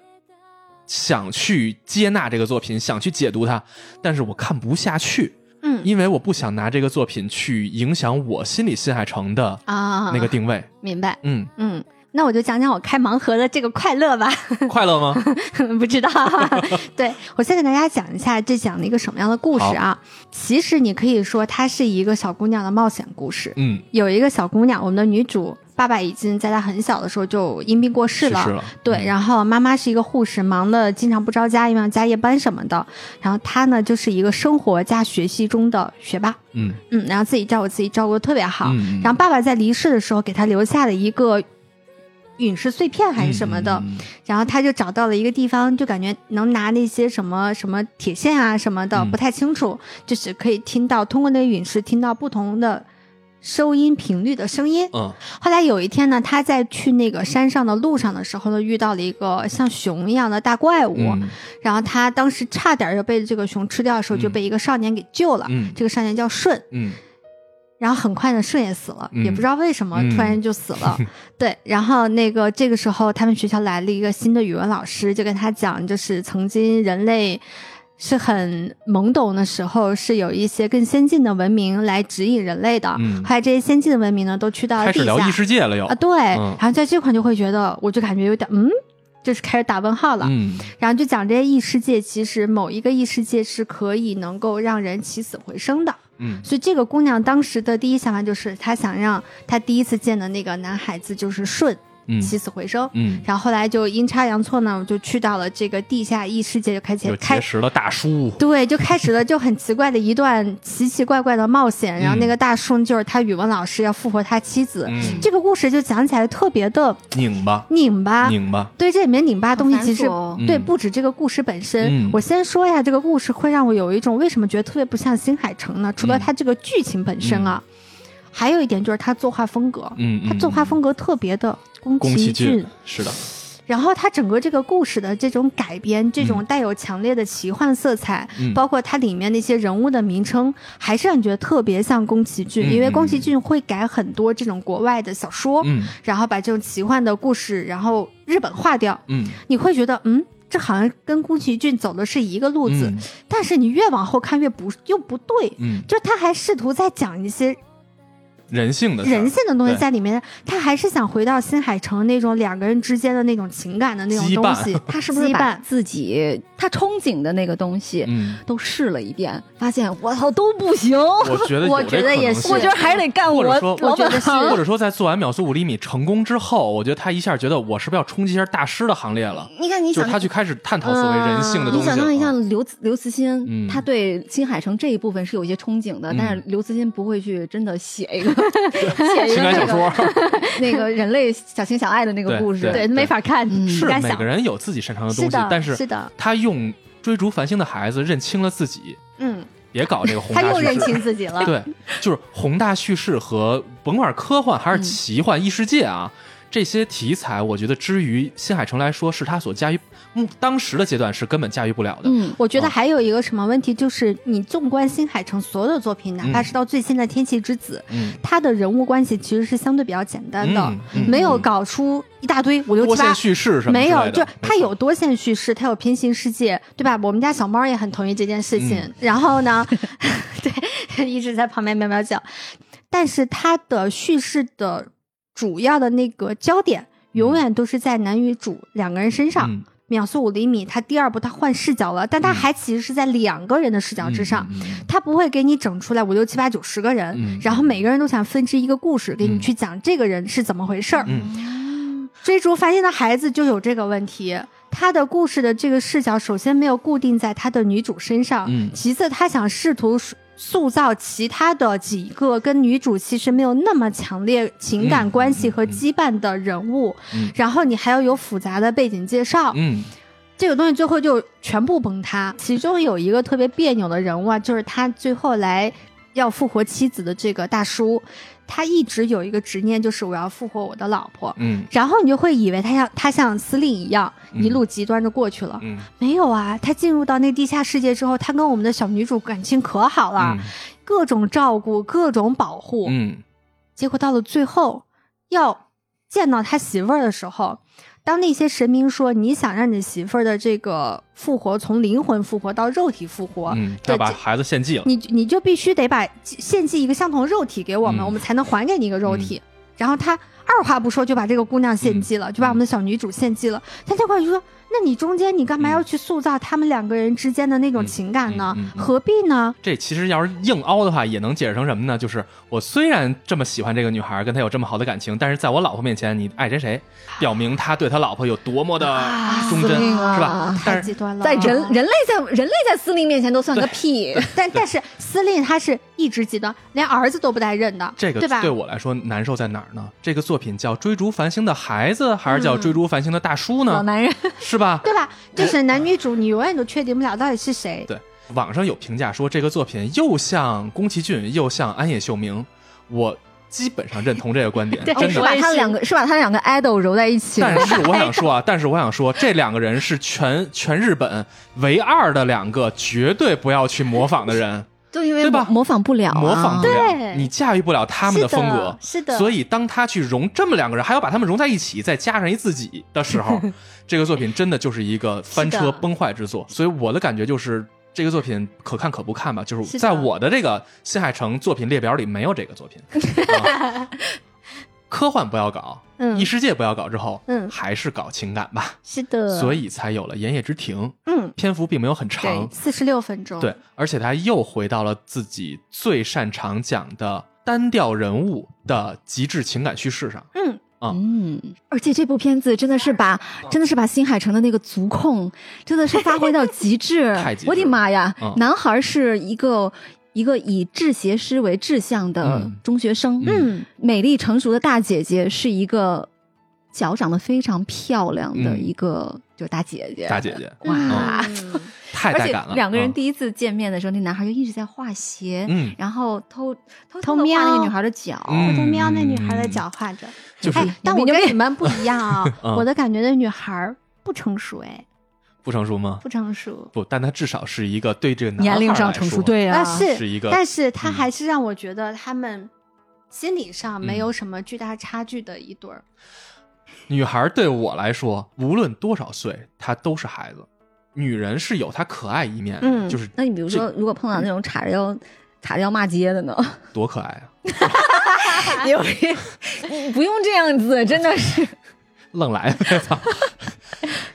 想去接纳这个作品，想去解读它，但是我看不下去。嗯，因为我不想拿这个作品去影响我心里新海诚的啊那个定位。明白。嗯嗯，那我就讲讲我开盲盒的这个快乐吧。快乐吗？不知道。对我先给大家讲一下，这讲了一个什么样的故事啊？其实你可以说它是一个小姑娘的冒险故事。嗯，有一个小姑娘，我们的女主。爸爸已经在他很小的时候就因病过世了，对，然后妈妈是一个护士，忙的经常不着家，因为要加夜班什么的。然后他呢，就是一个生活加学习中的学霸，嗯。嗯，然后自己照顾自己照顾的特别好。然后爸爸在离世的时候给他留下了一个陨石碎片还是什么的，然后他就找到了一个地方，就感觉能拿那些什么什么铁线啊什么的，不太清楚，就是可以听到通过那个陨石听到不同的。收音频率的声音。嗯，后来有一天呢，他在去那个山上的路上的时候呢，遇到了一个像熊一样的大怪物。然后他当时差点就被这个熊吃掉的时候，就被一个少年给救了。嗯，这个少年叫顺。嗯，然后很快呢，顺也死了，也不知道为什么突然就死了。对，然后那个这个时候，他们学校来了一个新的语文老师，就跟他讲，就是曾经人类。是很懵懂的时候，是有一些更先进的文明来指引人类的。嗯，后来这些先进的文明呢，都去到了地下。开始聊异世界了，又啊，对。然后在这块就会觉得，我就感觉有点，嗯，就是开始打问号了。嗯。然后就讲这些异世界，其实某一个异世界是可以能够让人起死回生的。嗯。所以这个姑娘当时的第一想法就是，她想让她第一次见的那个男孩子就是舜。起死回生。嗯，然后后来就阴差阳错呢，就去到了这个地下异世界，就开始开始了大叔。对，就开始了就很奇怪的一段奇奇怪怪的冒险。然后那个大叔就是他语文老师，要复活他妻子。这个故事就讲起来特别的拧巴，拧巴，拧巴。对，这里面拧巴东西其实对不止这个故事本身。我先说一下这个故事，会让我有一种为什么觉得特别不像新海诚呢？除了他这个剧情本身啊。还有一点就是他作画风格，嗯，他作画风格特别的宫崎骏，是的。然后他整个这个故事的这种改编，这种带有强烈的奇幻色彩，包括它里面那些人物的名称，还是让你觉得特别像宫崎骏，因为宫崎骏会改很多这种国外的小说，嗯，然后把这种奇幻的故事，然后日本化掉，嗯，你会觉得，嗯，这好像跟宫崎骏走的是一个路子，但是你越往后看越不又不对，嗯，就他还试图在讲一些。人性的人性的东西在里面，他还是想回到新海诚那种两个人之间的那种情感的那种东西。他是不是把自己他憧憬的那个东西都试了一遍，发现我操都不行。我觉得 我觉得也是，我觉得还得干我。我觉得是，或者说在做完秒速五厘米成功之后，我觉得他一下觉得我是不是要冲击一下大师的行列了？你看，你就是他去开始探讨所谓人性的东西。你想象一下，刘刘慈欣，他对新海诚这一部分是有一些憧憬的，但是刘慈欣不会去真的写一个。情感小说，那个人类小情小爱的那个故事，对，没法看。是每个人有自己擅长的东西，但是是的，他用追逐繁星的孩子认清了自己。嗯，别搞这个宏大叙事。他又认清自己了。对，就是宏大叙事和甭管科幻还是奇幻异世界啊。这些题材，我觉得，之于新海诚来说，是他所驾驭，嗯，当时的阶段是根本驾驭不了的。嗯，我觉得还有一个什么问题，就是你纵观新海诚所有的作品，哪怕是到最新的《天气之子》，嗯，他的人物关系其实是相对比较简单的，没有搞出一大堆五六七八叙事什么没有，就他有多线叙事，他有平行世界，对吧？我们家小猫也很同意这件事情。然后呢，对，一直在旁边喵喵叫，但是他的叙事的。主要的那个焦点永远都是在男女主两个人身上。秒速五厘米，他第二部他换视角了，但他还其实是在两个人的视角之上，他不会给你整出来五六七八九十个人，然后每个人都想分支一个故事给你去讲这个人是怎么回事儿。追逐繁星的孩子就有这个问题，他的故事的这个视角首先没有固定在他的女主身上，其次他想试图。塑造其他的几个跟女主其实没有那么强烈情感关系和羁绊的人物，然后你还要有复杂的背景介绍，嗯，这个东西最后就全部崩塌。其中有一个特别别扭的人物啊，就是他最后来要复活妻子的这个大叔。他一直有一个执念，就是我要复活我的老婆。嗯，然后你就会以为他像他像司令一样一路极端的过去了。嗯，没有啊，他进入到那地下世界之后，他跟我们的小女主感情可好了，各种照顾，各种保护。嗯，结果到了最后要见到他媳妇儿的时候。当那些神明说你想让你媳妇儿的这个复活从灵魂复活到肉体复活，嗯，要把孩子献祭了，你你就必须得把献祭一个相同肉体给我们，我们才能还给你一个肉体。然后他二话不说就把这个姑娘献祭了，就把我们的小女主献祭了。他这块就说。那你中间你干嘛要去塑造他们两个人之间的那种情感呢？何必呢？这其实要是硬凹的话，也能解释成什么呢？就是我虽然这么喜欢这个女孩，跟她有这么好的感情，但是在我老婆面前，你爱谁谁，表明他对他老婆有多么的忠贞，是吧？太极端了，在人 人类在人类在司令面前都算个屁。但但是司令他是一直极端，连儿子都不带认的，这个对吧？对我来说难受在哪儿呢？这个作品叫《追逐繁星的孩子》，还是叫《追逐繁星的大叔》呢？老男人是吧？对吧？就是男女主，你永远都确定不了到底是谁。对，网上有评价说这个作品又像宫崎骏，又像安野秀明，我基本上认同这个观点。真的，是把他两个是把他两个 idol 揉在一起。但是我想说啊，但是我想说，这两个人是全全日本唯二的两个绝对不要去模仿的人。就因为对吧？模仿不了，模仿不了，你驾驭不了他们的风格，是的。所以当他去融这么两个人，还要把他们融在一起，再加上一自己的时候，这个作品真的就是一个翻车崩坏之作。所以我的感觉就是，这个作品可看可不看吧。就是在我的这个新海诚作品列表里没有这个作品。科幻不要搞，异世界不要搞，之后，嗯，还是搞情感吧。是的，所以才有了《炎夜之庭》。嗯，篇幅并没有很长，四十六分钟。对，而且他又回到了自己最擅长讲的单调人物的极致情感叙事上。嗯，嗯，而且这部片子真的是把真的是把新海诚的那个足控真的是发挥到极致。我的妈呀！男孩是一个一个以制鞋师为志向的中学生，嗯，美丽成熟的大姐姐是一个脚长得非常漂亮的一个就大姐姐，大姐姐。哇。太带感了！两个人第一次见面的时候，那男孩就一直在画鞋，嗯，然后偷偷偷瞄。那个女孩的脚，偷偷瞄那女孩的脚画着。就是，但我跟你们不一样啊！我的感觉，那女孩不成熟，哎，不成熟吗？不成熟。不，但她至少是一个对这个年龄上成熟，对啊，是是一个，但是她还是让我觉得他们心理上没有什么巨大差距的一对儿。女孩对我来说，无论多少岁，她都是孩子。女人是有她可爱一面，嗯，就是那你比如说，如果碰到那种叉着腰、叉着腰骂街的呢？多可爱啊！你不用这样子，真的是 愣来。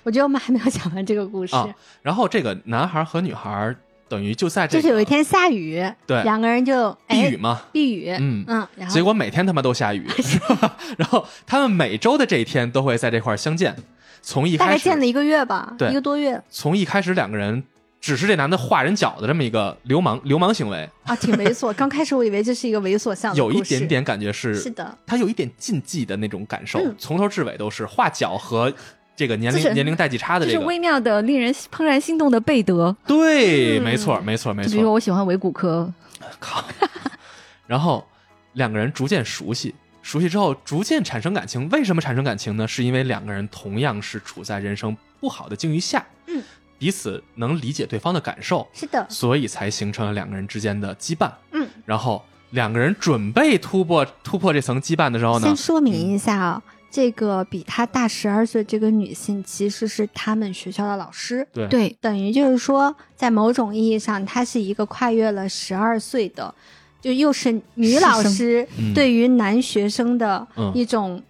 我觉得我们还没有讲完这个故事。然后这个男孩和女孩等于就在这，就是有一天下雨，对，两个人就避雨嘛，避雨，嗯嗯，结果每天他妈都下雨，是吧然后他们每周的这一天都会在这块相见。从一开始大概见了一个月吧，对，一个多月。从一开始两个人只是这男的画人脚的这么一个流氓流氓行为啊，挺猥琐。刚开始我以为这是一个猥琐向，有一点点感觉是是的，他有一点禁忌的那种感受，从头至尾都是画脚和这个年龄年龄代际差的这个微妙的令人怦然心动的贝德。对，没错，没错，没错。比如我喜欢维骨科，靠，然后两个人逐渐熟悉。熟悉之后，逐渐产生感情。为什么产生感情呢？是因为两个人同样是处在人生不好的境遇下，嗯，彼此能理解对方的感受，是的，所以才形成了两个人之间的羁绊，嗯。然后两个人准备突破突破这层羁绊的时候呢，先说明一下啊，这个比他大十二岁这个女性其实是他们学校的老师，对。对，等于就是说，在某种意义上，她是一个跨越了十二岁的。就又是女老师对于男学生的一种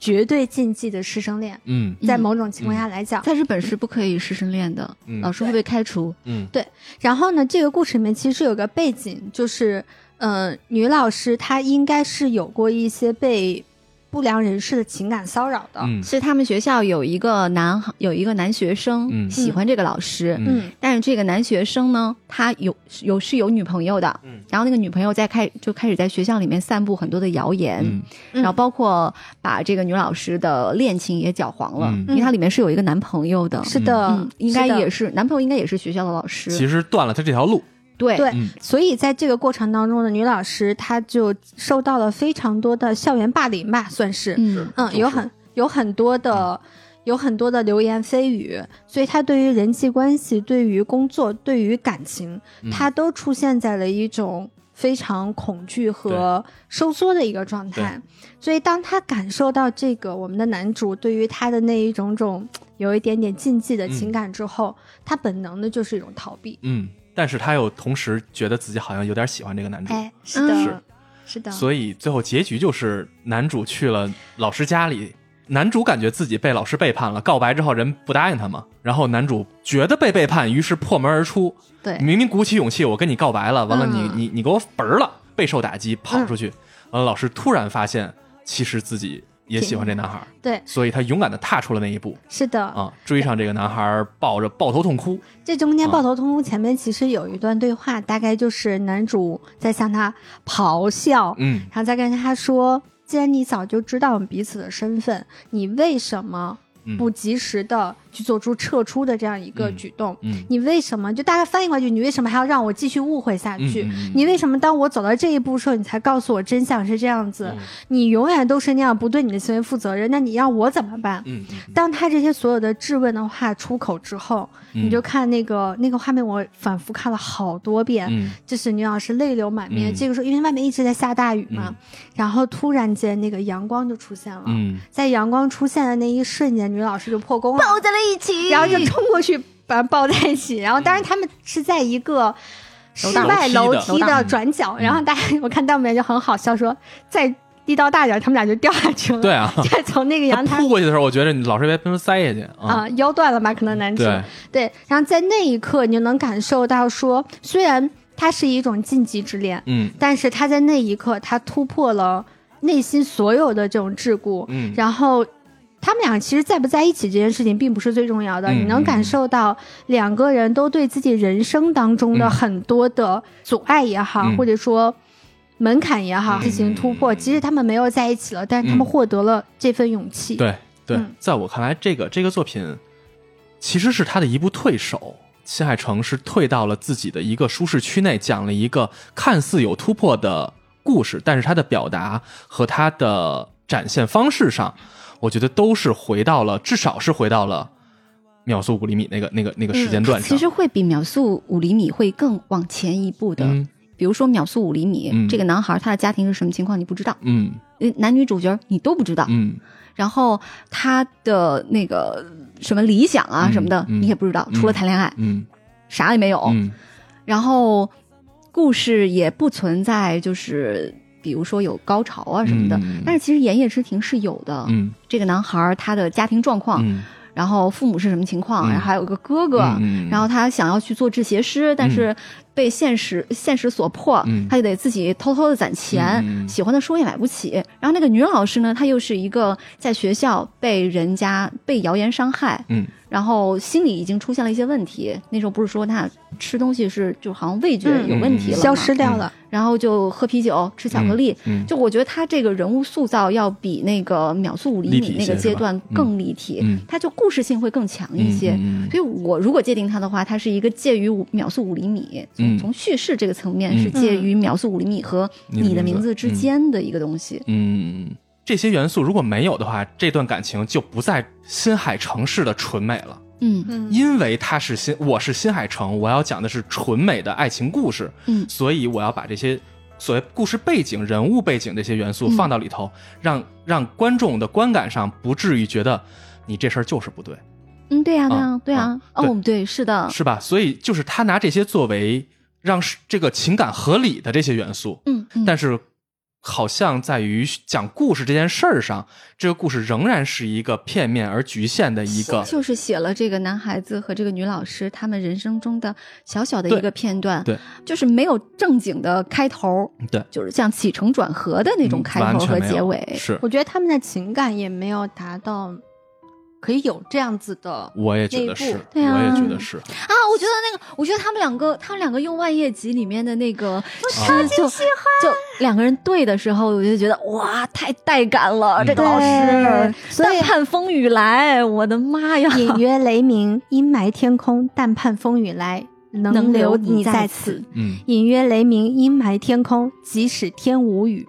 绝对禁忌的师生恋。嗯，在某种情况下来讲，在日本是不可以师生恋的，老师会被开除。嗯，对。然后呢，这个故事里面其实有个背景，就是呃，女老师她应该是有过一些被。不良人士的情感骚扰的，是他们学校有一个男有一个男学生喜欢这个老师，嗯，但是这个男学生呢，他有有是有女朋友的，嗯，然后那个女朋友在开就开始在学校里面散布很多的谣言，然后包括把这个女老师的恋情也搅黄了，因为她里面是有一个男朋友的，是的，应该也是男朋友应该也是学校的老师，其实断了他这条路。对。对，所以在这个过程当中呢，女老师她就受到了非常多的校园霸凌吧，算是，嗯。嗯，有很有很多的有很多的流言蜚语，所以她对于人际关系、对于工作、对于感情，她都出现在了一种非常恐惧和收缩的一个状态。所以当她感受到这个我们的男主对于她的那一种种有一点点禁忌的情感之后，她本能的就是一种逃避。嗯。但是他又同时觉得自己好像有点喜欢这个男主，哎，是的，是。是的，所以最后结局就是男主去了老师家里，男主感觉自己被老师背叛了，告白之后人不答应他嘛，然后男主觉得被背叛，于是破门而出，对，明明鼓起勇气我跟你告白了，完了你你你给我嘣了，备受打击跑出去，完了老师突然发现其实自己。也喜欢这男孩，对，所以他勇敢的踏出了那一步。是的，啊，追上这个男孩，抱着抱头痛哭。这中间抱头痛哭前面其实有一段对话，大概就是男主在向他咆哮，嗯，然后再跟他说：“既然你早就知道我们彼此的身份，你为什么不及时的？”去做出撤出的这样一个举动，嗯，你为什么就大概翻译过去？你为什么还要让我继续误会下去？你为什么当我走到这一步的时候，你才告诉我真相是这样子？你永远都是那样不对你的行为负责任，那你让我怎么办？嗯，当他这些所有的质问的话出口之后，你就看那个那个画面，我反复看了好多遍，就是女老师泪流满面。这个时候，因为外面一直在下大雨嘛，然后突然间那个阳光就出现了，在阳光出现的那一瞬间，女老师就破功了，抱在了一起，然后就。冲过去把他抱在一起，然后当然他们是在一个室外楼梯的转角，然后大家我看弹幕里面就很好笑，说再力道大点，他们俩就掉下去了。对啊，就从那个阳台。扑过去的时候，我觉得你老师别被他塞下去。啊，腰断了吧？可能男主对，然后在那一刻，你就能感受到说，虽然它是一种禁忌之恋，嗯，但是他在那一刻，他突破了内心所有的这种桎梏。嗯，然后他们俩其实在不在一起这件事情并不是最重要的，你能感受到两个人都对自己人生当中的很多的阻碍也好，或者说门槛也好进行突破。即使他们没有在一起了，但是他们获得了这份勇气。对对，在我看来，这个这个作品其实是他的一部退守。新海诚是退到了自己的一个舒适区内，讲了一个看似有突破的故事，但是他的表达和他的展现方式上，我觉得都是回到了，至少是回到了秒速五厘米那个那个那个时间段上。其实会比秒速五厘米会更往前一步的，比如说秒速五厘米，这个男孩他的家庭是什么情况你不知道，嗯，男女主角你都不知道，嗯，然后他的那个。什么理想啊什么的，你也不知道，除了谈恋爱，嗯，啥也没有。然后故事也不存在，就是比如说有高潮啊什么的。但是其实《言叶之庭》是有的。嗯，这个男孩他的家庭状况，然后父母是什么情况，然后还有个哥哥，然后他想要去做制鞋师，但是。被现实现实所迫，他就得自己偷偷的攒钱，喜欢的书也买不起。然后那个女老师呢，她又是一个在学校被人家被谣言伤害，嗯，然后心里已经出现了一些问题。那时候不是说他吃东西是就好像味觉有问题了，消失掉了，然后就喝啤酒吃巧克力。就我觉得他这个人物塑造要比那个秒速五厘米那个阶段更立体，他就故事性会更强一些。所以我如果界定他的话，他是一个介于秒速五厘米。从叙事这个层面是介于秒速五厘米和你的名字之间的一个东西。嗯，这些元素如果没有的话，这段感情就不在新海城市的纯美了。嗯嗯，因为他是新，我是新海诚，我要讲的是纯美的爱情故事。嗯，所以我要把这些所谓故事背景、人物背景这些元素放到里头，让让观众的观感上不至于觉得你这事儿就是不对。嗯，对呀，对呀，对呀。哦，对，是的，是吧？所以就是他拿这些作为。让这个情感合理的这些元素，嗯嗯，但是好像在于讲故事这件事儿上，这个故事仍然是一个片面而局限的一个，就是写了这个男孩子和这个女老师他们人生中的小小的一个片段，对，就是没有正经的开头，对，就是像起承转合的那种开头和结尾，是，我觉得他们的情感也没有达到。可以有这样子的，我也觉得是，对啊，我也觉得是啊。我觉得那个，我觉得他们两个，他们两个用万叶集里面的那个，我超级喜欢。就两个人对的时候，我就觉得哇，太带感了，这个老师。但盼风雨来，我的妈呀！隐约雷鸣，阴霾天空，但盼风雨来，能留你在此。嗯，隐约雷鸣，阴霾天空，即使天无雨。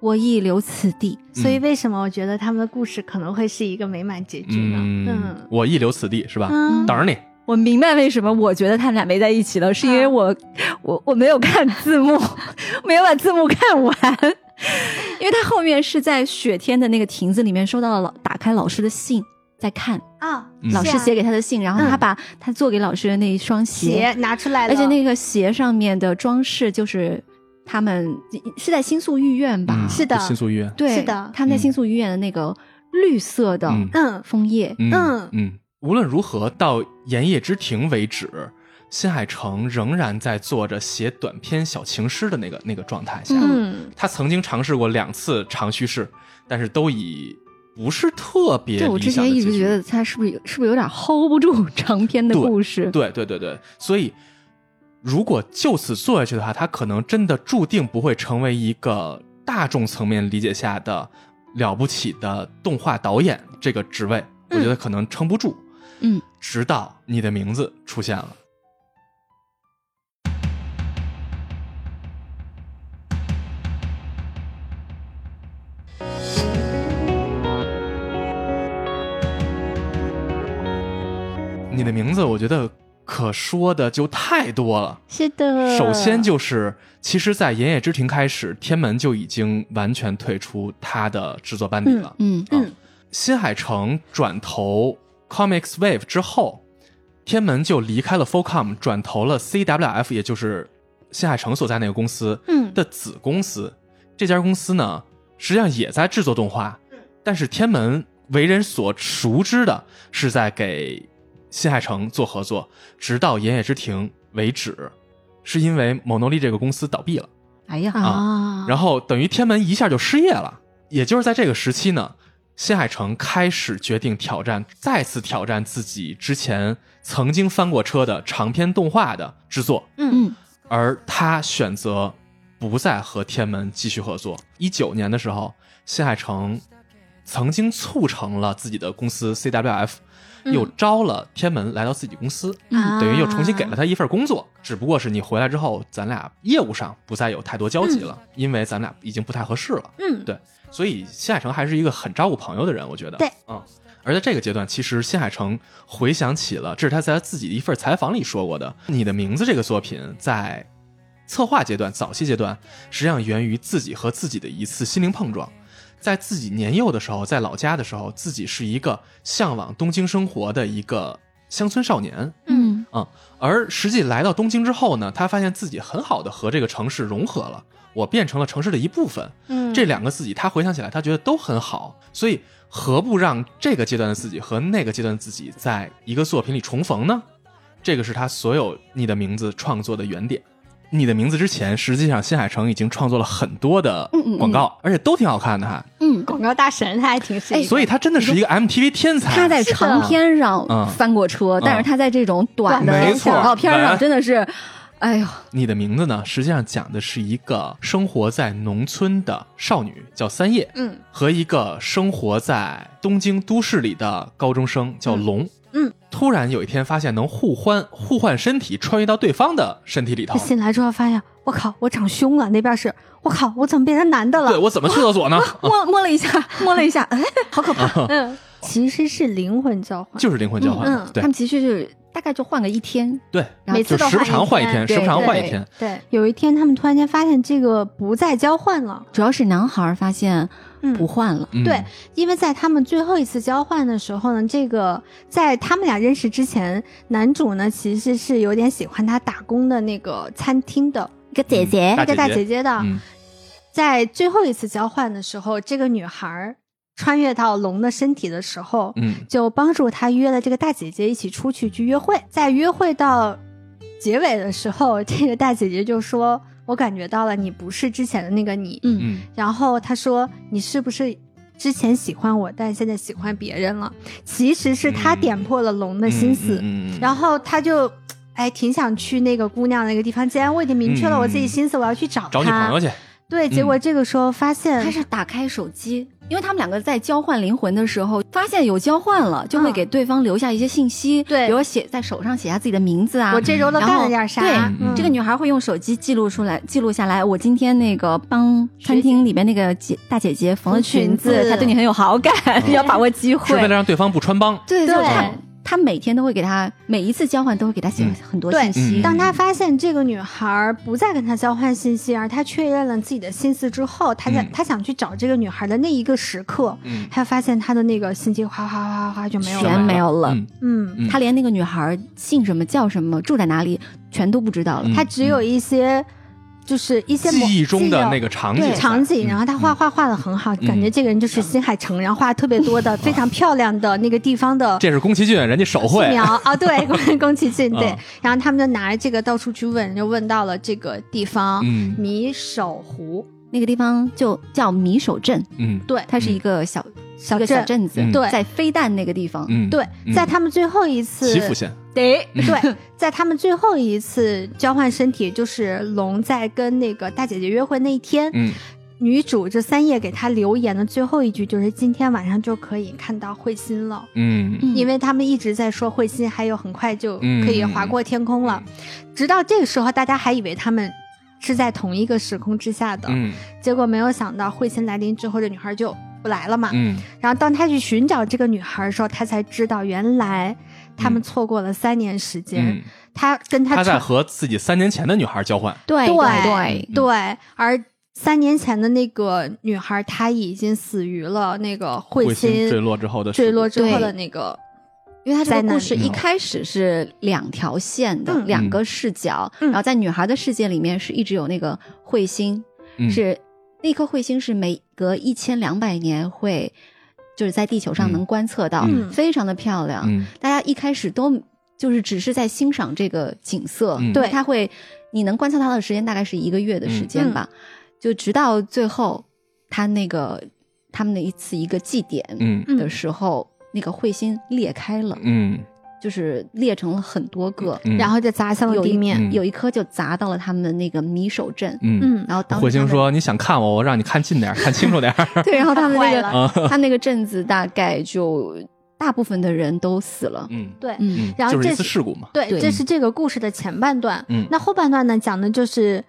我亦留此地，所以为什么我觉得他们的故事可能会是一个美满结局呢？嗯，我亦留此地是吧？等着你。我明白为什么我觉得他们俩没在一起了，是因为我我我没有看字幕，没有把字幕看完，因为他后面是在雪天的那个亭子里面收到了老打开老师的信，在看啊，老师写给他的信，然后他把他做给老师的那一双鞋拿出来了，而且那个鞋上面的装饰就是。他们是在新宿御苑吧？是的，新宿御苑。对，是的，他们在新宿御苑的那个绿色的嗯枫叶，嗯嗯。无论如何，到《盐业之庭》为止，新海诚仍然在做着写短篇小情诗的那个那个状态下。嗯，他曾经尝试过两次长叙事，但是都以不是特别。对我之前一直觉得他是不是是不是有点 hold 不住长篇的故事？对对对对，所以。如果就此做下去的话，他可能真的注定不会成为一个大众层面理解下的了不起的动画导演这个职位。我觉得可能撑不住。嗯，直到你的名字出现了。你的名字，我觉得。可说的就太多了。是的，首先就是，其实，在《炎夜之庭》开始，天门就已经完全退出他的制作班底了。嗯嗯，新海诚转投 Comics Wave 之后，天门就离开了 f o c o m 转投了 CWF，也就是新海诚所在那个公司的子公司。这家公司呢，实际上也在制作动画，但是天门为人所熟知的是在给。新海诚做合作，直到《炎夜之庭》为止，是因为某诺利这个公司倒闭了。哎呀啊！然后等于天门一下就失业了。也就是在这个时期呢，新海诚开始决定挑战，再次挑战自己之前曾经翻过车的长篇动画的制作。嗯嗯，而他选择不再和天门继续合作。一九年的时候，新海诚曾经促成了自己的公司 CWF。又招了天门来到自己公司，等于又重新给了他一份工作。只不过是你回来之后，咱俩业务上不再有太多交集了，因为咱俩已经不太合适了。嗯，对。所以新海诚还是一个很照顾朋友的人，我觉得。对，嗯。而在这个阶段，其实新海诚回想起了，这是他在他自己的一份采访里说过的：“你的名字这个作品在策划阶段、早期阶段，实际上源于自己和自己的一次心灵碰撞。”在自己年幼的时候，在老家的时候，自己是一个向往东京生活的一个乡村少年。嗯嗯，而实际来到东京之后呢，他发现自己很好的和这个城市融合了，我变成了城市的一部分。嗯，这两个自己，他回想起来，他觉得都很好。所以，何不让这个阶段的自己和那个阶段的自己在一个作品里重逢呢？这个是他所有你的名字创作的原点。你的名字之前，实际上新海诚已经创作了很多的广告，而且都挺好看的，哈。嗯，广告大神，他还挺哎，所以他真的是一个 MTV 天才。他在长篇上翻过车，但是他在这种短的广告片上真的是，哎呦！你的名字呢？实际上讲的是一个生活在农村的少女叫三叶，嗯，和一个生活在东京都市里的高中生叫龙。嗯，突然有一天发现能互换互换身体，穿越到对方的身体里头。醒来之后发现，我靠，我长胸了。那边是我靠，我怎么变成男的了？对我怎么去厕所呢？摸 摸了一下，摸了一下，哎，好可怕。嗯，其实是灵魂交换，就是灵魂交换。嗯，他们其实就是大概就换个一天。对，每次都时不常换一天，时不常换一天。对，有一天他们突然间发现这个不再交换了，主要是男孩发现。不换了，对，因为在他们最后一次交换的时候呢，这个在他们俩认识之前，男主呢其实是有点喜欢他打工的那个餐厅的一个姐姐，一个大姐姐的。在最后一次交换的时候，这个女孩穿越到龙的身体的时候，嗯，就帮助他约了这个大姐姐一起出去去约会。在约会到结尾的时候，这个大姐姐就说。我感觉到了，你不是之前的那个你。嗯，然后他说：“你是不是之前喜欢我，但现在喜欢别人了？”其实是他点破了龙的心思。嗯，然后他就，哎，挺想去那个姑娘那个地方。既然我已经明确了我自己心思，我要去找找女朋友去。对，结果这个时候发现他是打开手机。因为他们两个在交换灵魂的时候，发现有交换了，就会给对方留下一些信息，对，比如写在手上写下自己的名字啊，我这周都干了点啥？对，这个女孩会用手机记录出来，记录下来，我今天那个帮餐厅里面那个姐大姐姐缝了裙子，她对你很有好感，要把握机会，是为了让对方不穿帮。对对。他每天都会给他每一次交换都会给他写很多信息。当他发现这个女孩不再跟他交换信息，而他确认了自己的心思之后，他在他想去找这个女孩的那一个时刻，他发现他的那个信息哗哗哗哗哗就没有全没有了。嗯，他连那个女孩姓什么叫什么住在哪里全都不知道了。他只有一些。就是一些记忆中的那个场景，场景，然后他画画画的很好，感觉这个人就是新海诚，然后画特别多的非常漂亮的那个地方的。这是宫崎骏，人家手绘。描啊，对，宫宫崎骏对。然后他们就拿着这个到处去问，就问到了这个地方，米手湖那个地方就叫米手镇，嗯，对，它是一个小小小镇子，对，在飞弹那个地方，对，在他们最后一次岐阜县。对对，在他们最后一次交换身体，就是龙在跟那个大姐姐约会那一天，嗯，女主这三叶给他留言的最后一句就是今天晚上就可以看到彗星了，嗯，因为他们一直在说彗星还有很快就可以划过天空了，直到这个时候大家还以为他们是在同一个时空之下的，嗯，结果没有想到彗星来临之后，这女孩就不来了嘛，嗯，然后当他去寻找这个女孩的时候，他才知道原来。他们错过了三年时间，他跟他他在和自己三年前的女孩交换，对对对对，而三年前的那个女孩，她已经死于了那个彗星坠落之后的坠落之后的那个，因为他这个故事一开始是两条线的两个视角，然后在女孩的世界里面是一直有那个彗星，是那颗彗星是每隔一千两百年会。就是在地球上能观测到，非常的漂亮。大家一开始都就是只是在欣赏这个景色，对，它会你能观测它的时间大概是一个月的时间吧。就直到最后，它那个他们的一次一个祭典的时候，那个彗星裂开了，嗯，就是裂成了很多个，然后就砸向了地面，有一颗就砸到了他们的那个米手镇，嗯，然后当火星说：“你想看我，我让你看近点，看清楚点。”对，然后他们那个 他那个镇子大概就大部分的人都死了，嗯，对，嗯，然后这是事故嘛，对，这是这个故事的前半段，嗯，那后半段呢，讲的就是。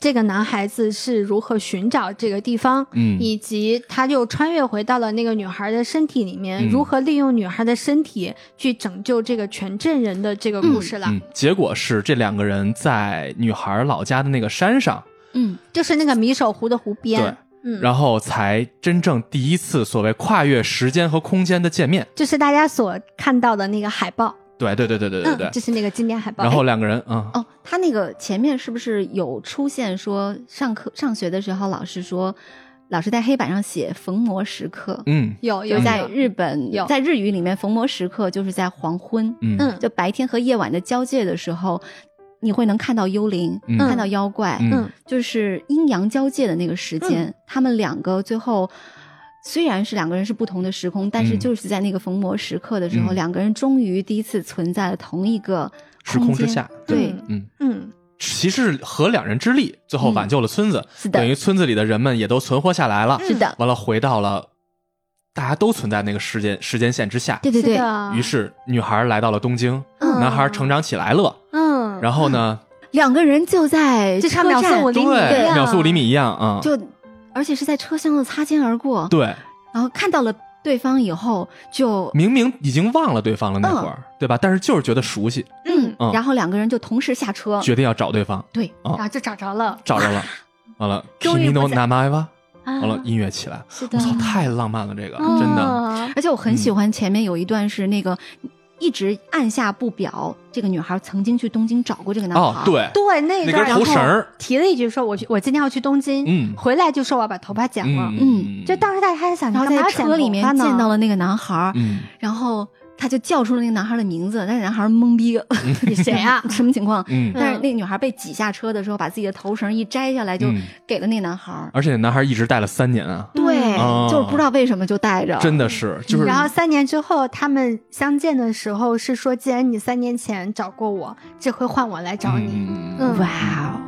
这个男孩子是如何寻找这个地方，嗯，以及他又穿越回到了那个女孩的身体里面，如何利用女孩的身体去拯救这个全镇人的这个故事了。结果是这两个人在女孩老家的那个山上，嗯，就是那个米首湖的湖边，对，嗯，然后才真正第一次所谓跨越时间和空间的见面，就是大家所看到的那个海报。对对对对对对对，就是那个经典海报。然后两个人，嗯，哦，他那个前面是不是有出现说上课上学的时候，老师说，老师在黑板上写逢魔时刻，嗯，有有。在日本有。在日语里面逢魔时刻就是在黄昏，嗯，就白天和夜晚的交界的时候，你会能看到幽灵，看到妖怪，嗯，就是阴阳交界的那个时间，他们两个最后。虽然是两个人是不同的时空，但是就是在那个逢魔时刻的时候，两个人终于第一次存在了同一个时空之下。对，嗯嗯，其实合两人之力，最后挽救了村子，等于村子里的人们也都存活下来了。是的，完了回到了大家都存在那个时间时间线之下。对对对。于是女孩来到了东京，男孩成长起来了。嗯。然后呢？两个人就在就差秒速五厘米，秒速五厘米一样啊！就。而且是在车厢的擦肩而过，对，然后看到了对方以后，就明明已经忘了对方了那会儿，对吧？但是就是觉得熟悉，嗯，然后两个人就同时下车，决定要找对方，对，然后就找着了，找着了，完了，终于拿麦吧，完了，音乐起来，我操，太浪漫了，这个真的，而且我很喜欢前面有一段是那个。一直按下不表，这个女孩曾经去东京找过这个男孩。哦，对对，那段然后提了一句说：“我去，我今天要去东京。”嗯，回来就说我要把头发剪了。嗯，就当时大家还在想，然后在车里面见到了那个男孩。嗯，然后。他就叫出了那个男孩的名字，但是男孩懵逼，你谁啊？什么情况？但是那个女孩被挤下车的时候，把自己的头绳一摘下来，就给了那男孩。而且那男孩一直戴了三年啊，对，就是不知道为什么就戴着，真的是，就是。然后三年之后，他们相见的时候是说：“既然你三年前找过我，这回换我来找你。”嗯，哇哦。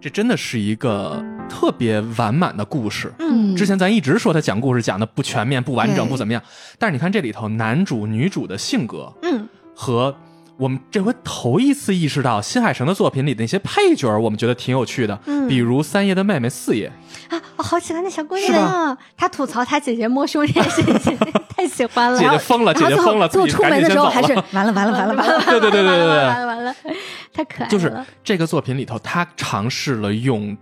这真的是一个特别完满的故事。嗯，之前咱一直说他讲故事讲的不全面、不完整、不怎么样，但是你看这里头男主、女主的性格，嗯，和我们这回头一次意识到新海诚的作品里的那些配角，我们觉得挺有趣的。嗯，比如三爷的妹妹四爷。啊，我好喜欢那小姑娘啊！她吐槽她姐姐摸胸这件事情，太喜欢了。姐姐疯了，姐姐疯了，最后出门的时候还是完了，完了，完了，完了。对对对对对对，完了完了，太可爱了。就是这个作品里头，他尝试了用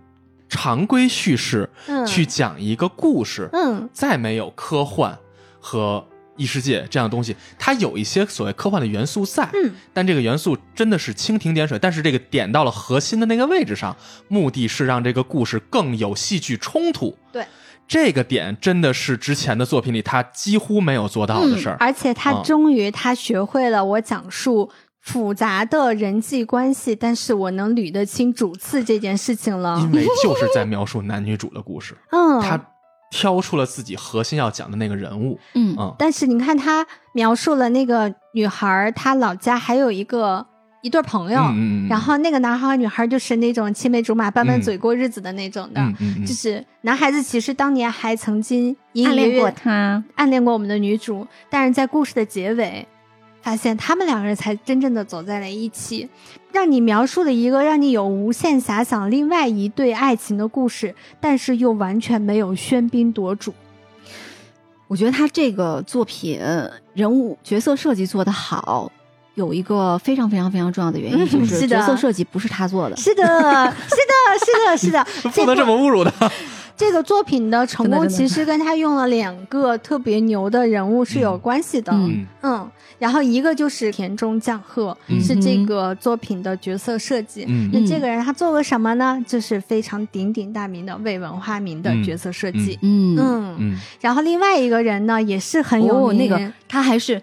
常规叙事去讲一个故事，嗯，再没有科幻和。异世界这样的东西，它有一些所谓科幻的元素在，嗯，但这个元素真的是蜻蜓点水，但是这个点到了核心的那个位置上，目的是让这个故事更有戏剧冲突。对，这个点真的是之前的作品里他几乎没有做到的事儿，而且他终于他学会了我讲述复杂的人际关系，但是我能捋得清主次这件事情了，因为就是在描述男女主的故事，嗯，他。挑出了自己核心要讲的那个人物，嗯嗯，但是你看他描述了那个女孩，她老家还有一个一对朋友，嗯然后那个男孩和女孩就是那种青梅竹马、拌拌嘴过日子的那种的，嗯就是男孩子其实当年还曾经暗恋过他，暗恋过我们的女主，但是在故事的结尾。发现他们两个人才真正的走在了一起，让你描述了一个让你有无限遐想另外一对爱情的故事，但是又完全没有喧宾夺主。我觉得他这个作品人物角色设计做得好，有一个非常非常非常重要的原因，就是角色设计不是他做的。是的，是的，是的，是的，不能这么侮辱的。这个作品的成功其实跟他用了两个特别牛的人物是有关系的。嗯。然后一个就是田中将贺，是这个作品的角色设计。那这个人他做过什么呢？就是非常鼎鼎大名的为文化名的角色设计。嗯嗯。然后另外一个人呢，也是很有那个，他还是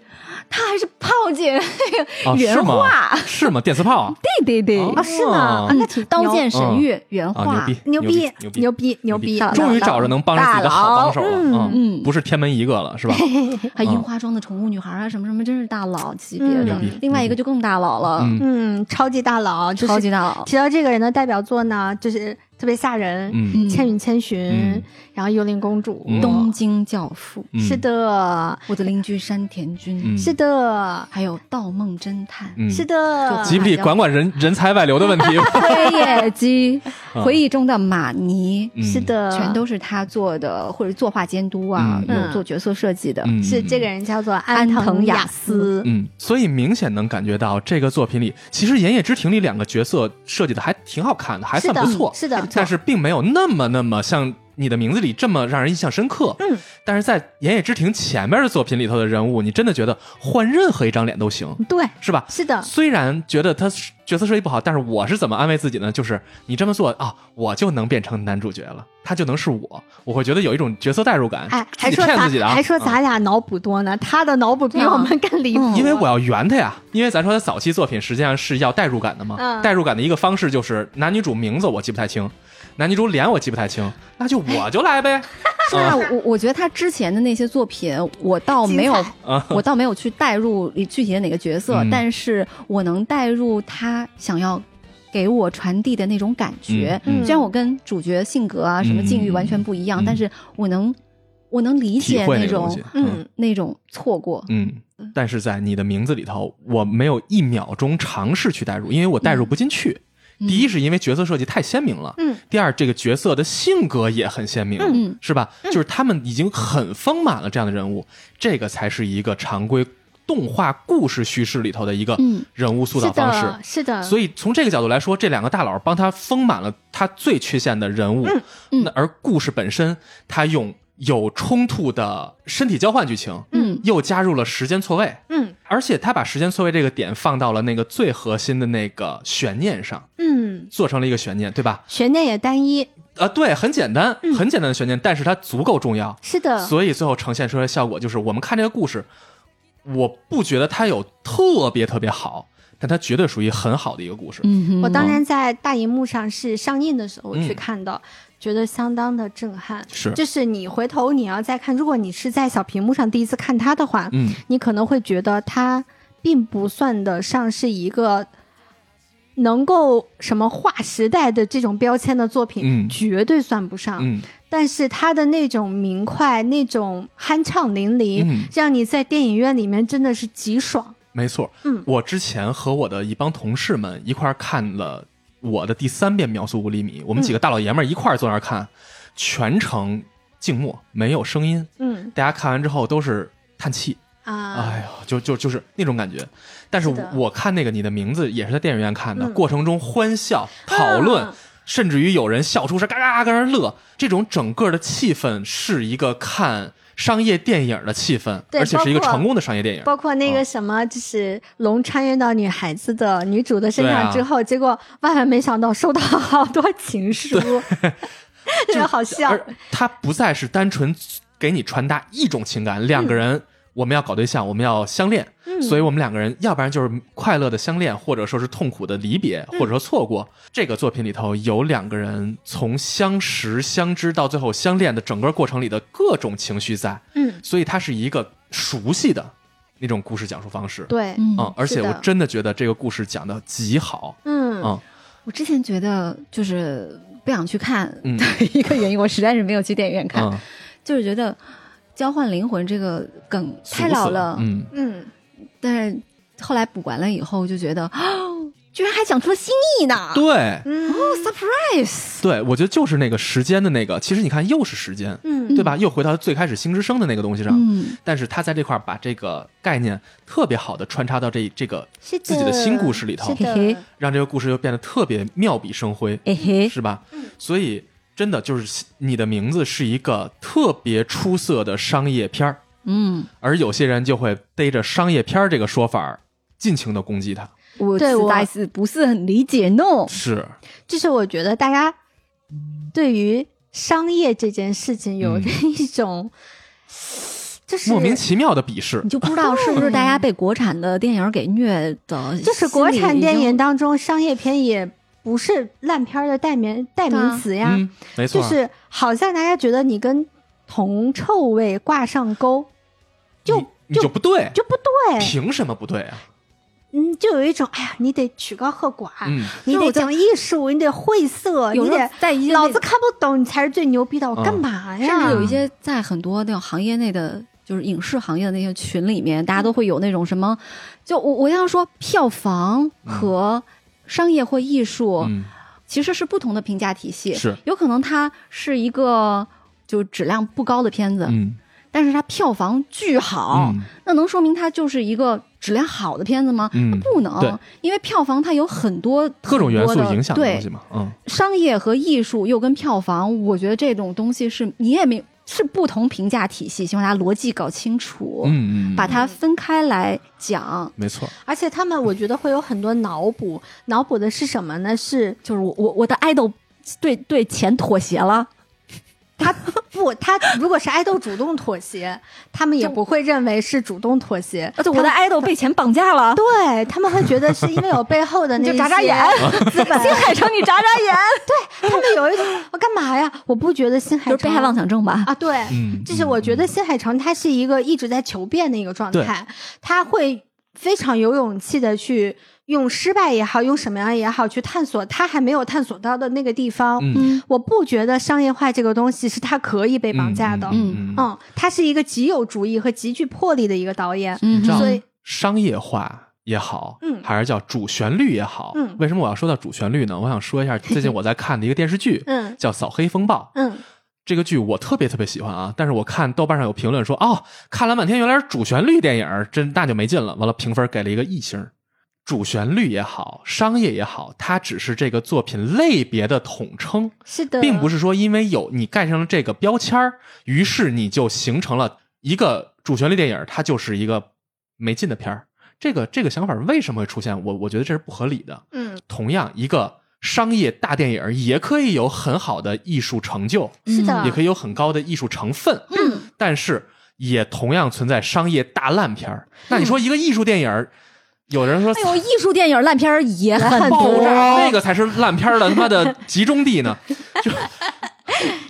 他还是炮姐那个原画，是吗？电磁炮？对对对，啊是吗？那挺刀剑神域原画，牛逼牛逼牛逼牛逼！终于找着能帮着自己的好帮手了，嗯，不是天门一个了，是吧？还樱花庄的宠物女孩啊，什么什么，真是大佬级别的。另外一个就更大佬了，嗯，超级大佬，超级大佬。提到这个人的代表作呢，就是特别吓人，《千与千寻》，然后《幽灵公主》，《东京教父》，是的，我的邻居山田君，是的，还有《盗梦侦探》，是的，吉卜力管管人人才外流的问题，黑野鸡，回忆中的马尼，是的，全都是他做的，或者作画监督啊，有做角色设计的，是这个人叫做安藤雅思，嗯，所以明显能感觉到这个作品里，其实《言叶之庭》里两个角色设计的还挺好看的，还算不错，是的。但是并没有那么那么像你的名字里这么让人印象深刻。嗯，但是在《言叶之庭》前面的作品里头的人物，你真的觉得换任何一张脸都行。对，是吧？是的。虽然觉得他角色设计不好，但是我是怎么安慰自己呢？就是你这么做啊，我就能变成男主角了，他就能是我，我会觉得有一种角色代入感。哎，还说骗自己的，还说咱俩脑补多呢，他的脑补比我们更离谱。因为我要圆他呀，因为咱说他早期作品实际上是要代入感的嘛。代入感的一个方式就是男女主名字我记不太清。男女主脸我记不太清，那就我就来呗。是啊，我我觉得他之前的那些作品，我倒没有，我倒没有去代入具体的哪个角色，但是我能代入他想要给我传递的那种感觉。虽然我跟主角性格啊、什么境遇完全不一样，但是我能，我能理解那种，嗯，那种错过。嗯，但是在你的名字里头，我没有一秒钟尝试去代入，因为我代入不进去。第一是因为角色设计太鲜明了，嗯，第二这个角色的性格也很鲜明，嗯，是吧？就是他们已经很丰满了这样的人物，这个才是一个常规动画故事叙事里头的一个人物塑造方式，是的。所以从这个角度来说，这两个大佬帮他丰满了他最缺陷的人物，那而故事本身他用。有冲突的身体交换剧情，嗯，又加入了时间错位，嗯，而且他把时间错位这个点放到了那个最核心的那个悬念上，嗯，做成了一个悬念，对吧？悬念也单一，啊，对，很简单，很简单的悬念，但是它足够重要，是的，所以最后呈现出来的效果就是，我们看这个故事，我不觉得它有特别特别好，但它绝对属于很好的一个故事。嗯，我当年在大荧幕上是上映的时候去看的。觉得相当的震撼，是，就是你回头你要再看，如果你是在小屏幕上第一次看它的话，嗯，你可能会觉得它并不算得上是一个能够什么划时代的这种标签的作品，嗯，绝对算不上，嗯，但是他的那种明快，那种酣畅淋漓，嗯，让你在电影院里面真的是极爽，没错，嗯，我之前和我的一帮同事们一块看了。我的第三遍描述五厘米，我们几个大老爷们儿一块儿坐那儿看，全程静默，没有声音。嗯，大家看完之后都是叹气啊，哎呀，就就就是那种感觉。但是我看那个你的名字也是在电影院看的，过程中欢笑讨论，甚至于有人笑出声，嘎嘎嘎那乐。这种整个的气氛是一个看。商业电影的气氛，而且是一个成功的商业电影。包括那个什么，就是龙穿越到女孩子的女主的身上之后，结果万万没想到收到好多情书，特别好笑。而他不再是单纯给你传达一种情感，两个人。我们要搞对象，我们要相恋，所以我们两个人要不然就是快乐的相恋，或者说是痛苦的离别，或者说错过。这个作品里头有两个人从相识、相知到最后相恋的整个过程里的各种情绪在，嗯，所以它是一个熟悉的那种故事讲述方式，对，嗯，而且我真的觉得这个故事讲的极好，嗯。嗯，我之前觉得就是不想去看的一个原因，我实在是没有去电影院看，就是觉得。交换灵魂这个梗太老了，嗯嗯，但是后来补完了以后就觉得，哦，居然还讲出了新意呢。对，哦，surprise。对，我觉得就是那个时间的那个，其实你看又是时间，嗯，对吧？又回到最开始星之声的那个东西上，嗯，但是他在这块把这个概念特别好的穿插到这这个自己的新故事里头，让这个故事又变得特别妙笔生辉，是吧？所以。真的就是你的名字是一个特别出色的商业片儿，嗯，而有些人就会逮着商业片儿这个说法尽情的攻击他。我实在是不是很理解，no，？是，就是我觉得大家对于商业这件事情有着一种就是莫名其妙的鄙视，你就不知道是不是大家被国产的电影给虐的。就是国产电影当中商业片也不是烂片的代名代名词呀，没错，就是好像大家觉得你跟铜臭味挂上钩，就就不对，就不对，凭什么不对啊？嗯，就有一种哎呀，你得曲高和寡，你得讲艺术，你得晦涩，你得在老子看不懂，你才是最牛逼的，我干嘛呀？甚至有一些在很多那种行业内的。就是影视行业的那些群里面，大家都会有那种什么，就我我要说，票房和商业或艺术其实是不同的评价体系。是有可能它是一个就质量不高的片子，嗯，但是它票房巨好，那能说明它就是一个质量好的片子吗？嗯，不能，因为票房它有很多各种元素影响东西嘛。嗯，商业和艺术又跟票房，我觉得这种东西是你也没。是不同评价体系，希望大家逻辑搞清楚，嗯嗯，把它分开来讲，没错。而且他们，我觉得会有很多脑补，脑补的是什么呢？是就是我我我的爱豆对对钱妥协了。他不，他如果是爱豆主动妥协，他们也不会认为是主动妥协。而且我的爱豆被钱绑架了，对他们会觉得是因为有背后的 那些眨眨眼，资本。新海诚，你眨眨眼。对他们有一种我干嘛呀？我不觉得新海诚被害妄想症吧？啊，对，就是我觉得新海诚他是一个一直在求变的一个状态，他会非常有勇气的去。用失败也好，用什么样也好，去探索他还没有探索到的那个地方。嗯，我不觉得商业化这个东西是他可以被绑架的。嗯嗯，他是一个极有主意和极具魄力的一个导演。嗯，所以商业化也好，嗯，还是叫主旋律也好，嗯，为什么我要说到主旋律呢？我想说一下 最近我在看的一个电视剧，嗯，叫《扫黑风暴》。嗯，这个剧我特别特别喜欢啊，但是我看豆瓣上有评论说，哦，看了半天原来是主旋律电影，真那就没劲了。完了，评分给了一个一星。主旋律也好，商业也好，它只是这个作品类别的统称，是的，并不是说因为有你盖上了这个标签儿，于是你就形成了一个主旋律电影，它就是一个没劲的片儿。这个这个想法为什么会出现？我我觉得这是不合理的。嗯，同样一个商业大电影也可以有很好的艺术成就，是的，也可以有很高的艺术成分。嗯，但是也同样存在商业大烂片儿。那你说一个艺术电影？有人说：“哎呦，艺术电影烂片也很多，那个才是烂片的他妈的集中地呢。”就。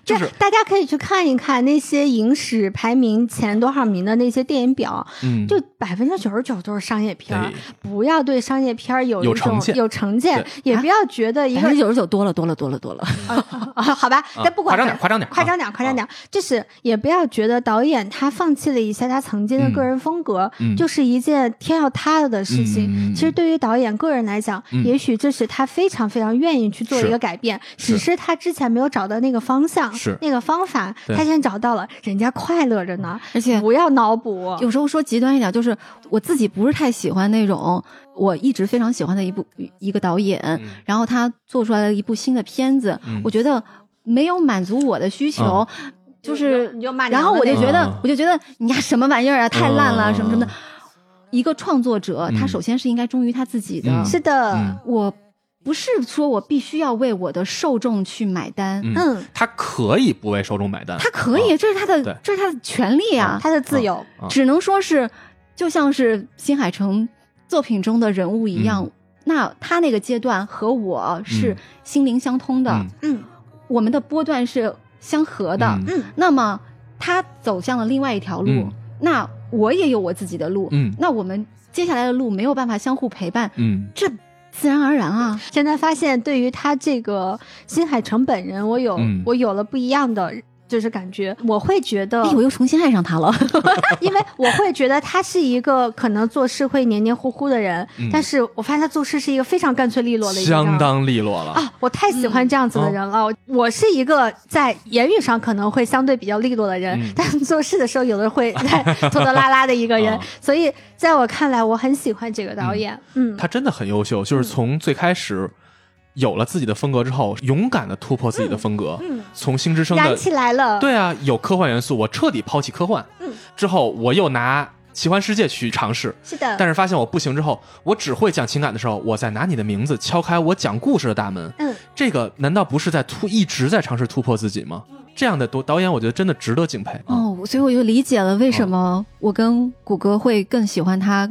就是大家可以去看一看那些影史排名前多少名的那些电影表，嗯，就百分之九十九都是商业片儿。不要对商业片儿有有成见，有成见，也不要觉得一个百分之九十九多了多了多了多了。好吧，但不管夸张点，夸张点，夸张点，夸张点，就是也不要觉得导演他放弃了一下他曾经的个人风格，就是一件天要塌了的事情。其实对于导演个人来讲，也许这是他非常非常愿意去做一个改变，只是他之前没有找到那个方向。是那个方法，他先找到了，人家快乐着呢。而且不要脑补。有时候说极端一点，就是我自己不是太喜欢那种我一直非常喜欢的一部一个导演，然后他做出来了一部新的片子，我觉得没有满足我的需求，就是你就骂。然后我就觉得，我就觉得你呀什么玩意儿啊，太烂了，什么什么的。一个创作者，他首先是应该忠于他自己的。是的，我。不是说我必须要为我的受众去买单，嗯，他可以不为受众买单，他可以，这是他的，这是他的权利啊，他的自由，只能说是，就像是新海诚作品中的人物一样，那他那个阶段和我是心灵相通的，嗯，我们的波段是相合的，嗯，那么他走向了另外一条路，那我也有我自己的路，嗯，那我们接下来的路没有办法相互陪伴，嗯，这。自然而然啊！现在发现，对于他这个新海诚本人，我有我有了不一样的。就是感觉我会觉得，我又重新爱上他了，因为我会觉得他是一个可能做事会黏黏糊糊的人，但是我发现他做事是一个非常干脆利落的，相当利落了啊！我太喜欢这样子的人了。我是一个在言语上可能会相对比较利落的人，但做事的时候有的会拖拖拉拉的一个人，所以在我看来，我很喜欢这个导演。嗯，他真的很优秀，就是从最开始。有了自己的风格之后，勇敢的突破自己的风格，嗯，从《星之声》的燃起来了，对啊，有科幻元素，我彻底抛弃科幻，嗯，之后我又拿奇幻世界去尝试，是的，但是发现我不行之后，我只会讲情感的时候，我再拿你的名字敲开我讲故事的大门，嗯，这个难道不是在突一直在尝试突破自己吗？这样的导导演，我觉得真的值得敬佩。哦，哦，所以我就理解了为什么我跟谷歌会更喜欢他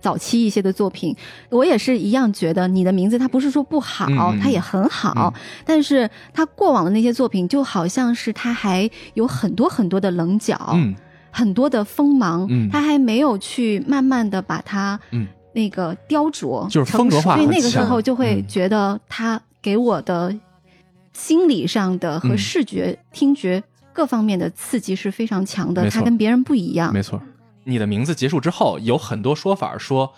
早期一些的作品。我也是一样觉得你的名字，它不是说不好，它也很好，但是他过往的那些作品就好像是他还有很多很多的棱角，很多的锋芒，他还没有去慢慢的把它那个雕琢，就是风格化。所以那个时候就会觉得他给我的心理上的和视觉、听觉。各方面的刺激是非常强的，他跟别人不一样。没错，你的名字结束之后，有很多说法说，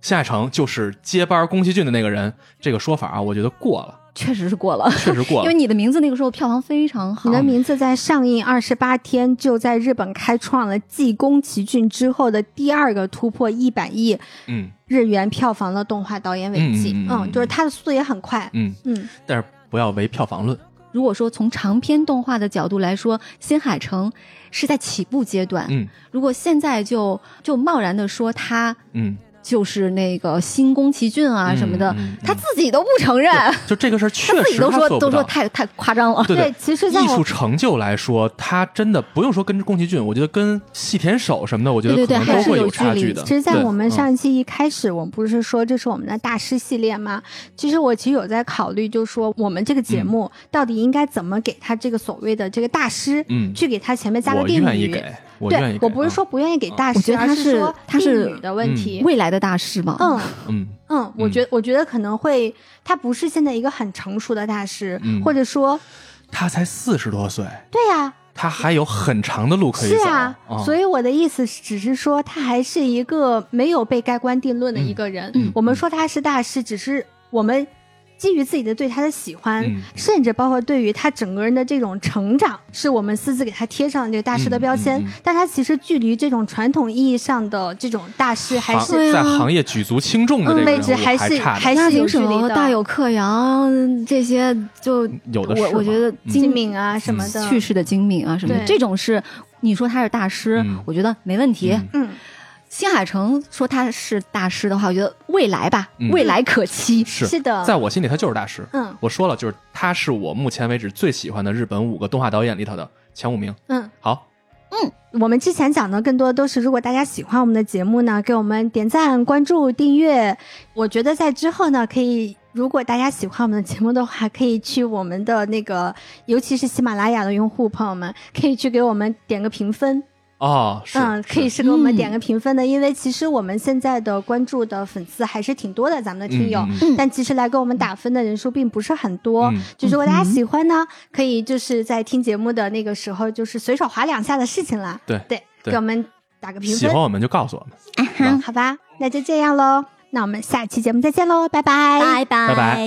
夏海成就是接班宫崎骏的那个人。这个说法啊，我觉得过了，确实是过了，确实过了。因为你的名字那个时候票房非常好，你的名字在上映二十八天就在日本开创了继宫崎骏之后的第二个突破一百亿嗯日元票房的动画导演尾迹。嗯，就是他的速度也很快。嗯嗯，但是不要唯票房论。如果说从长篇动画的角度来说，新海诚是在起步阶段。嗯，如果现在就就贸然的说他，嗯。就是那个新宫崎骏啊什么的，他自己都不承认。就这个事儿，确实自己都说都说太太夸张了。对，其实艺术成就来说，他真的不用说跟宫崎骏，我觉得跟细田守什么的，我觉得可能都会有差距的。其实，在我们上一期一开始，我们不是说这是我们的大师系列吗？其实我其实有在考虑，就是说我们这个节目到底应该怎么给他这个所谓的这个大师，嗯，去给他前面加个定语。对，我不是说不愿意给大师，而是说他是女的问题，未来的大师嘛。嗯。嗯。嗯，我觉我觉得可能会，他不是现在一个很成熟的大师，或者说他才四十多岁，对呀，他还有很长的路可以走。是啊，所以我的意思只是说，他还是一个没有被盖棺定论的一个人。我们说他是大师，只是我们。基于自己的对他的喜欢，甚至包括对于他整个人的这种成长，是我们私自给他贴上这个大师的标签。但他其实距离这种传统意义上的这种大师，还是在行业举足轻重的这个位置，还是还是有距离的。大有克洋这些，就有的我我觉得精明啊什么的，去世的精明啊什么的，这种是你说他是大师，我觉得没问题。嗯。新海诚说他是大师的话，我觉得未来吧，未来可期。是是的，在我心里他就是大师。嗯，我说了，就是他是我目前为止最喜欢的日本五个动画导演里头的前五名。嗯，好，嗯，我们之前讲的更多都是，如果大家喜欢我们的节目呢，给我们点赞、关注、订阅。我觉得在之后呢，可以，如果大家喜欢我们的节目的话，可以去我们的那个，尤其是喜马拉雅的用户朋友们，可以去给我们点个评分。哦，嗯，可以是。给我们点个评分的，因为其实我们现在的关注的粉丝还是挺多的，咱们的听友，但其实来给我们打分的人数并不是很多。就如果大家喜欢呢，可以就是在听节目的那个时候，就是随手划两下的事情了。对对，给我们打个评分，喜欢我们就告诉我们。好吧，那就这样喽，那我们下期节目再见喽，拜拜，拜拜，拜拜。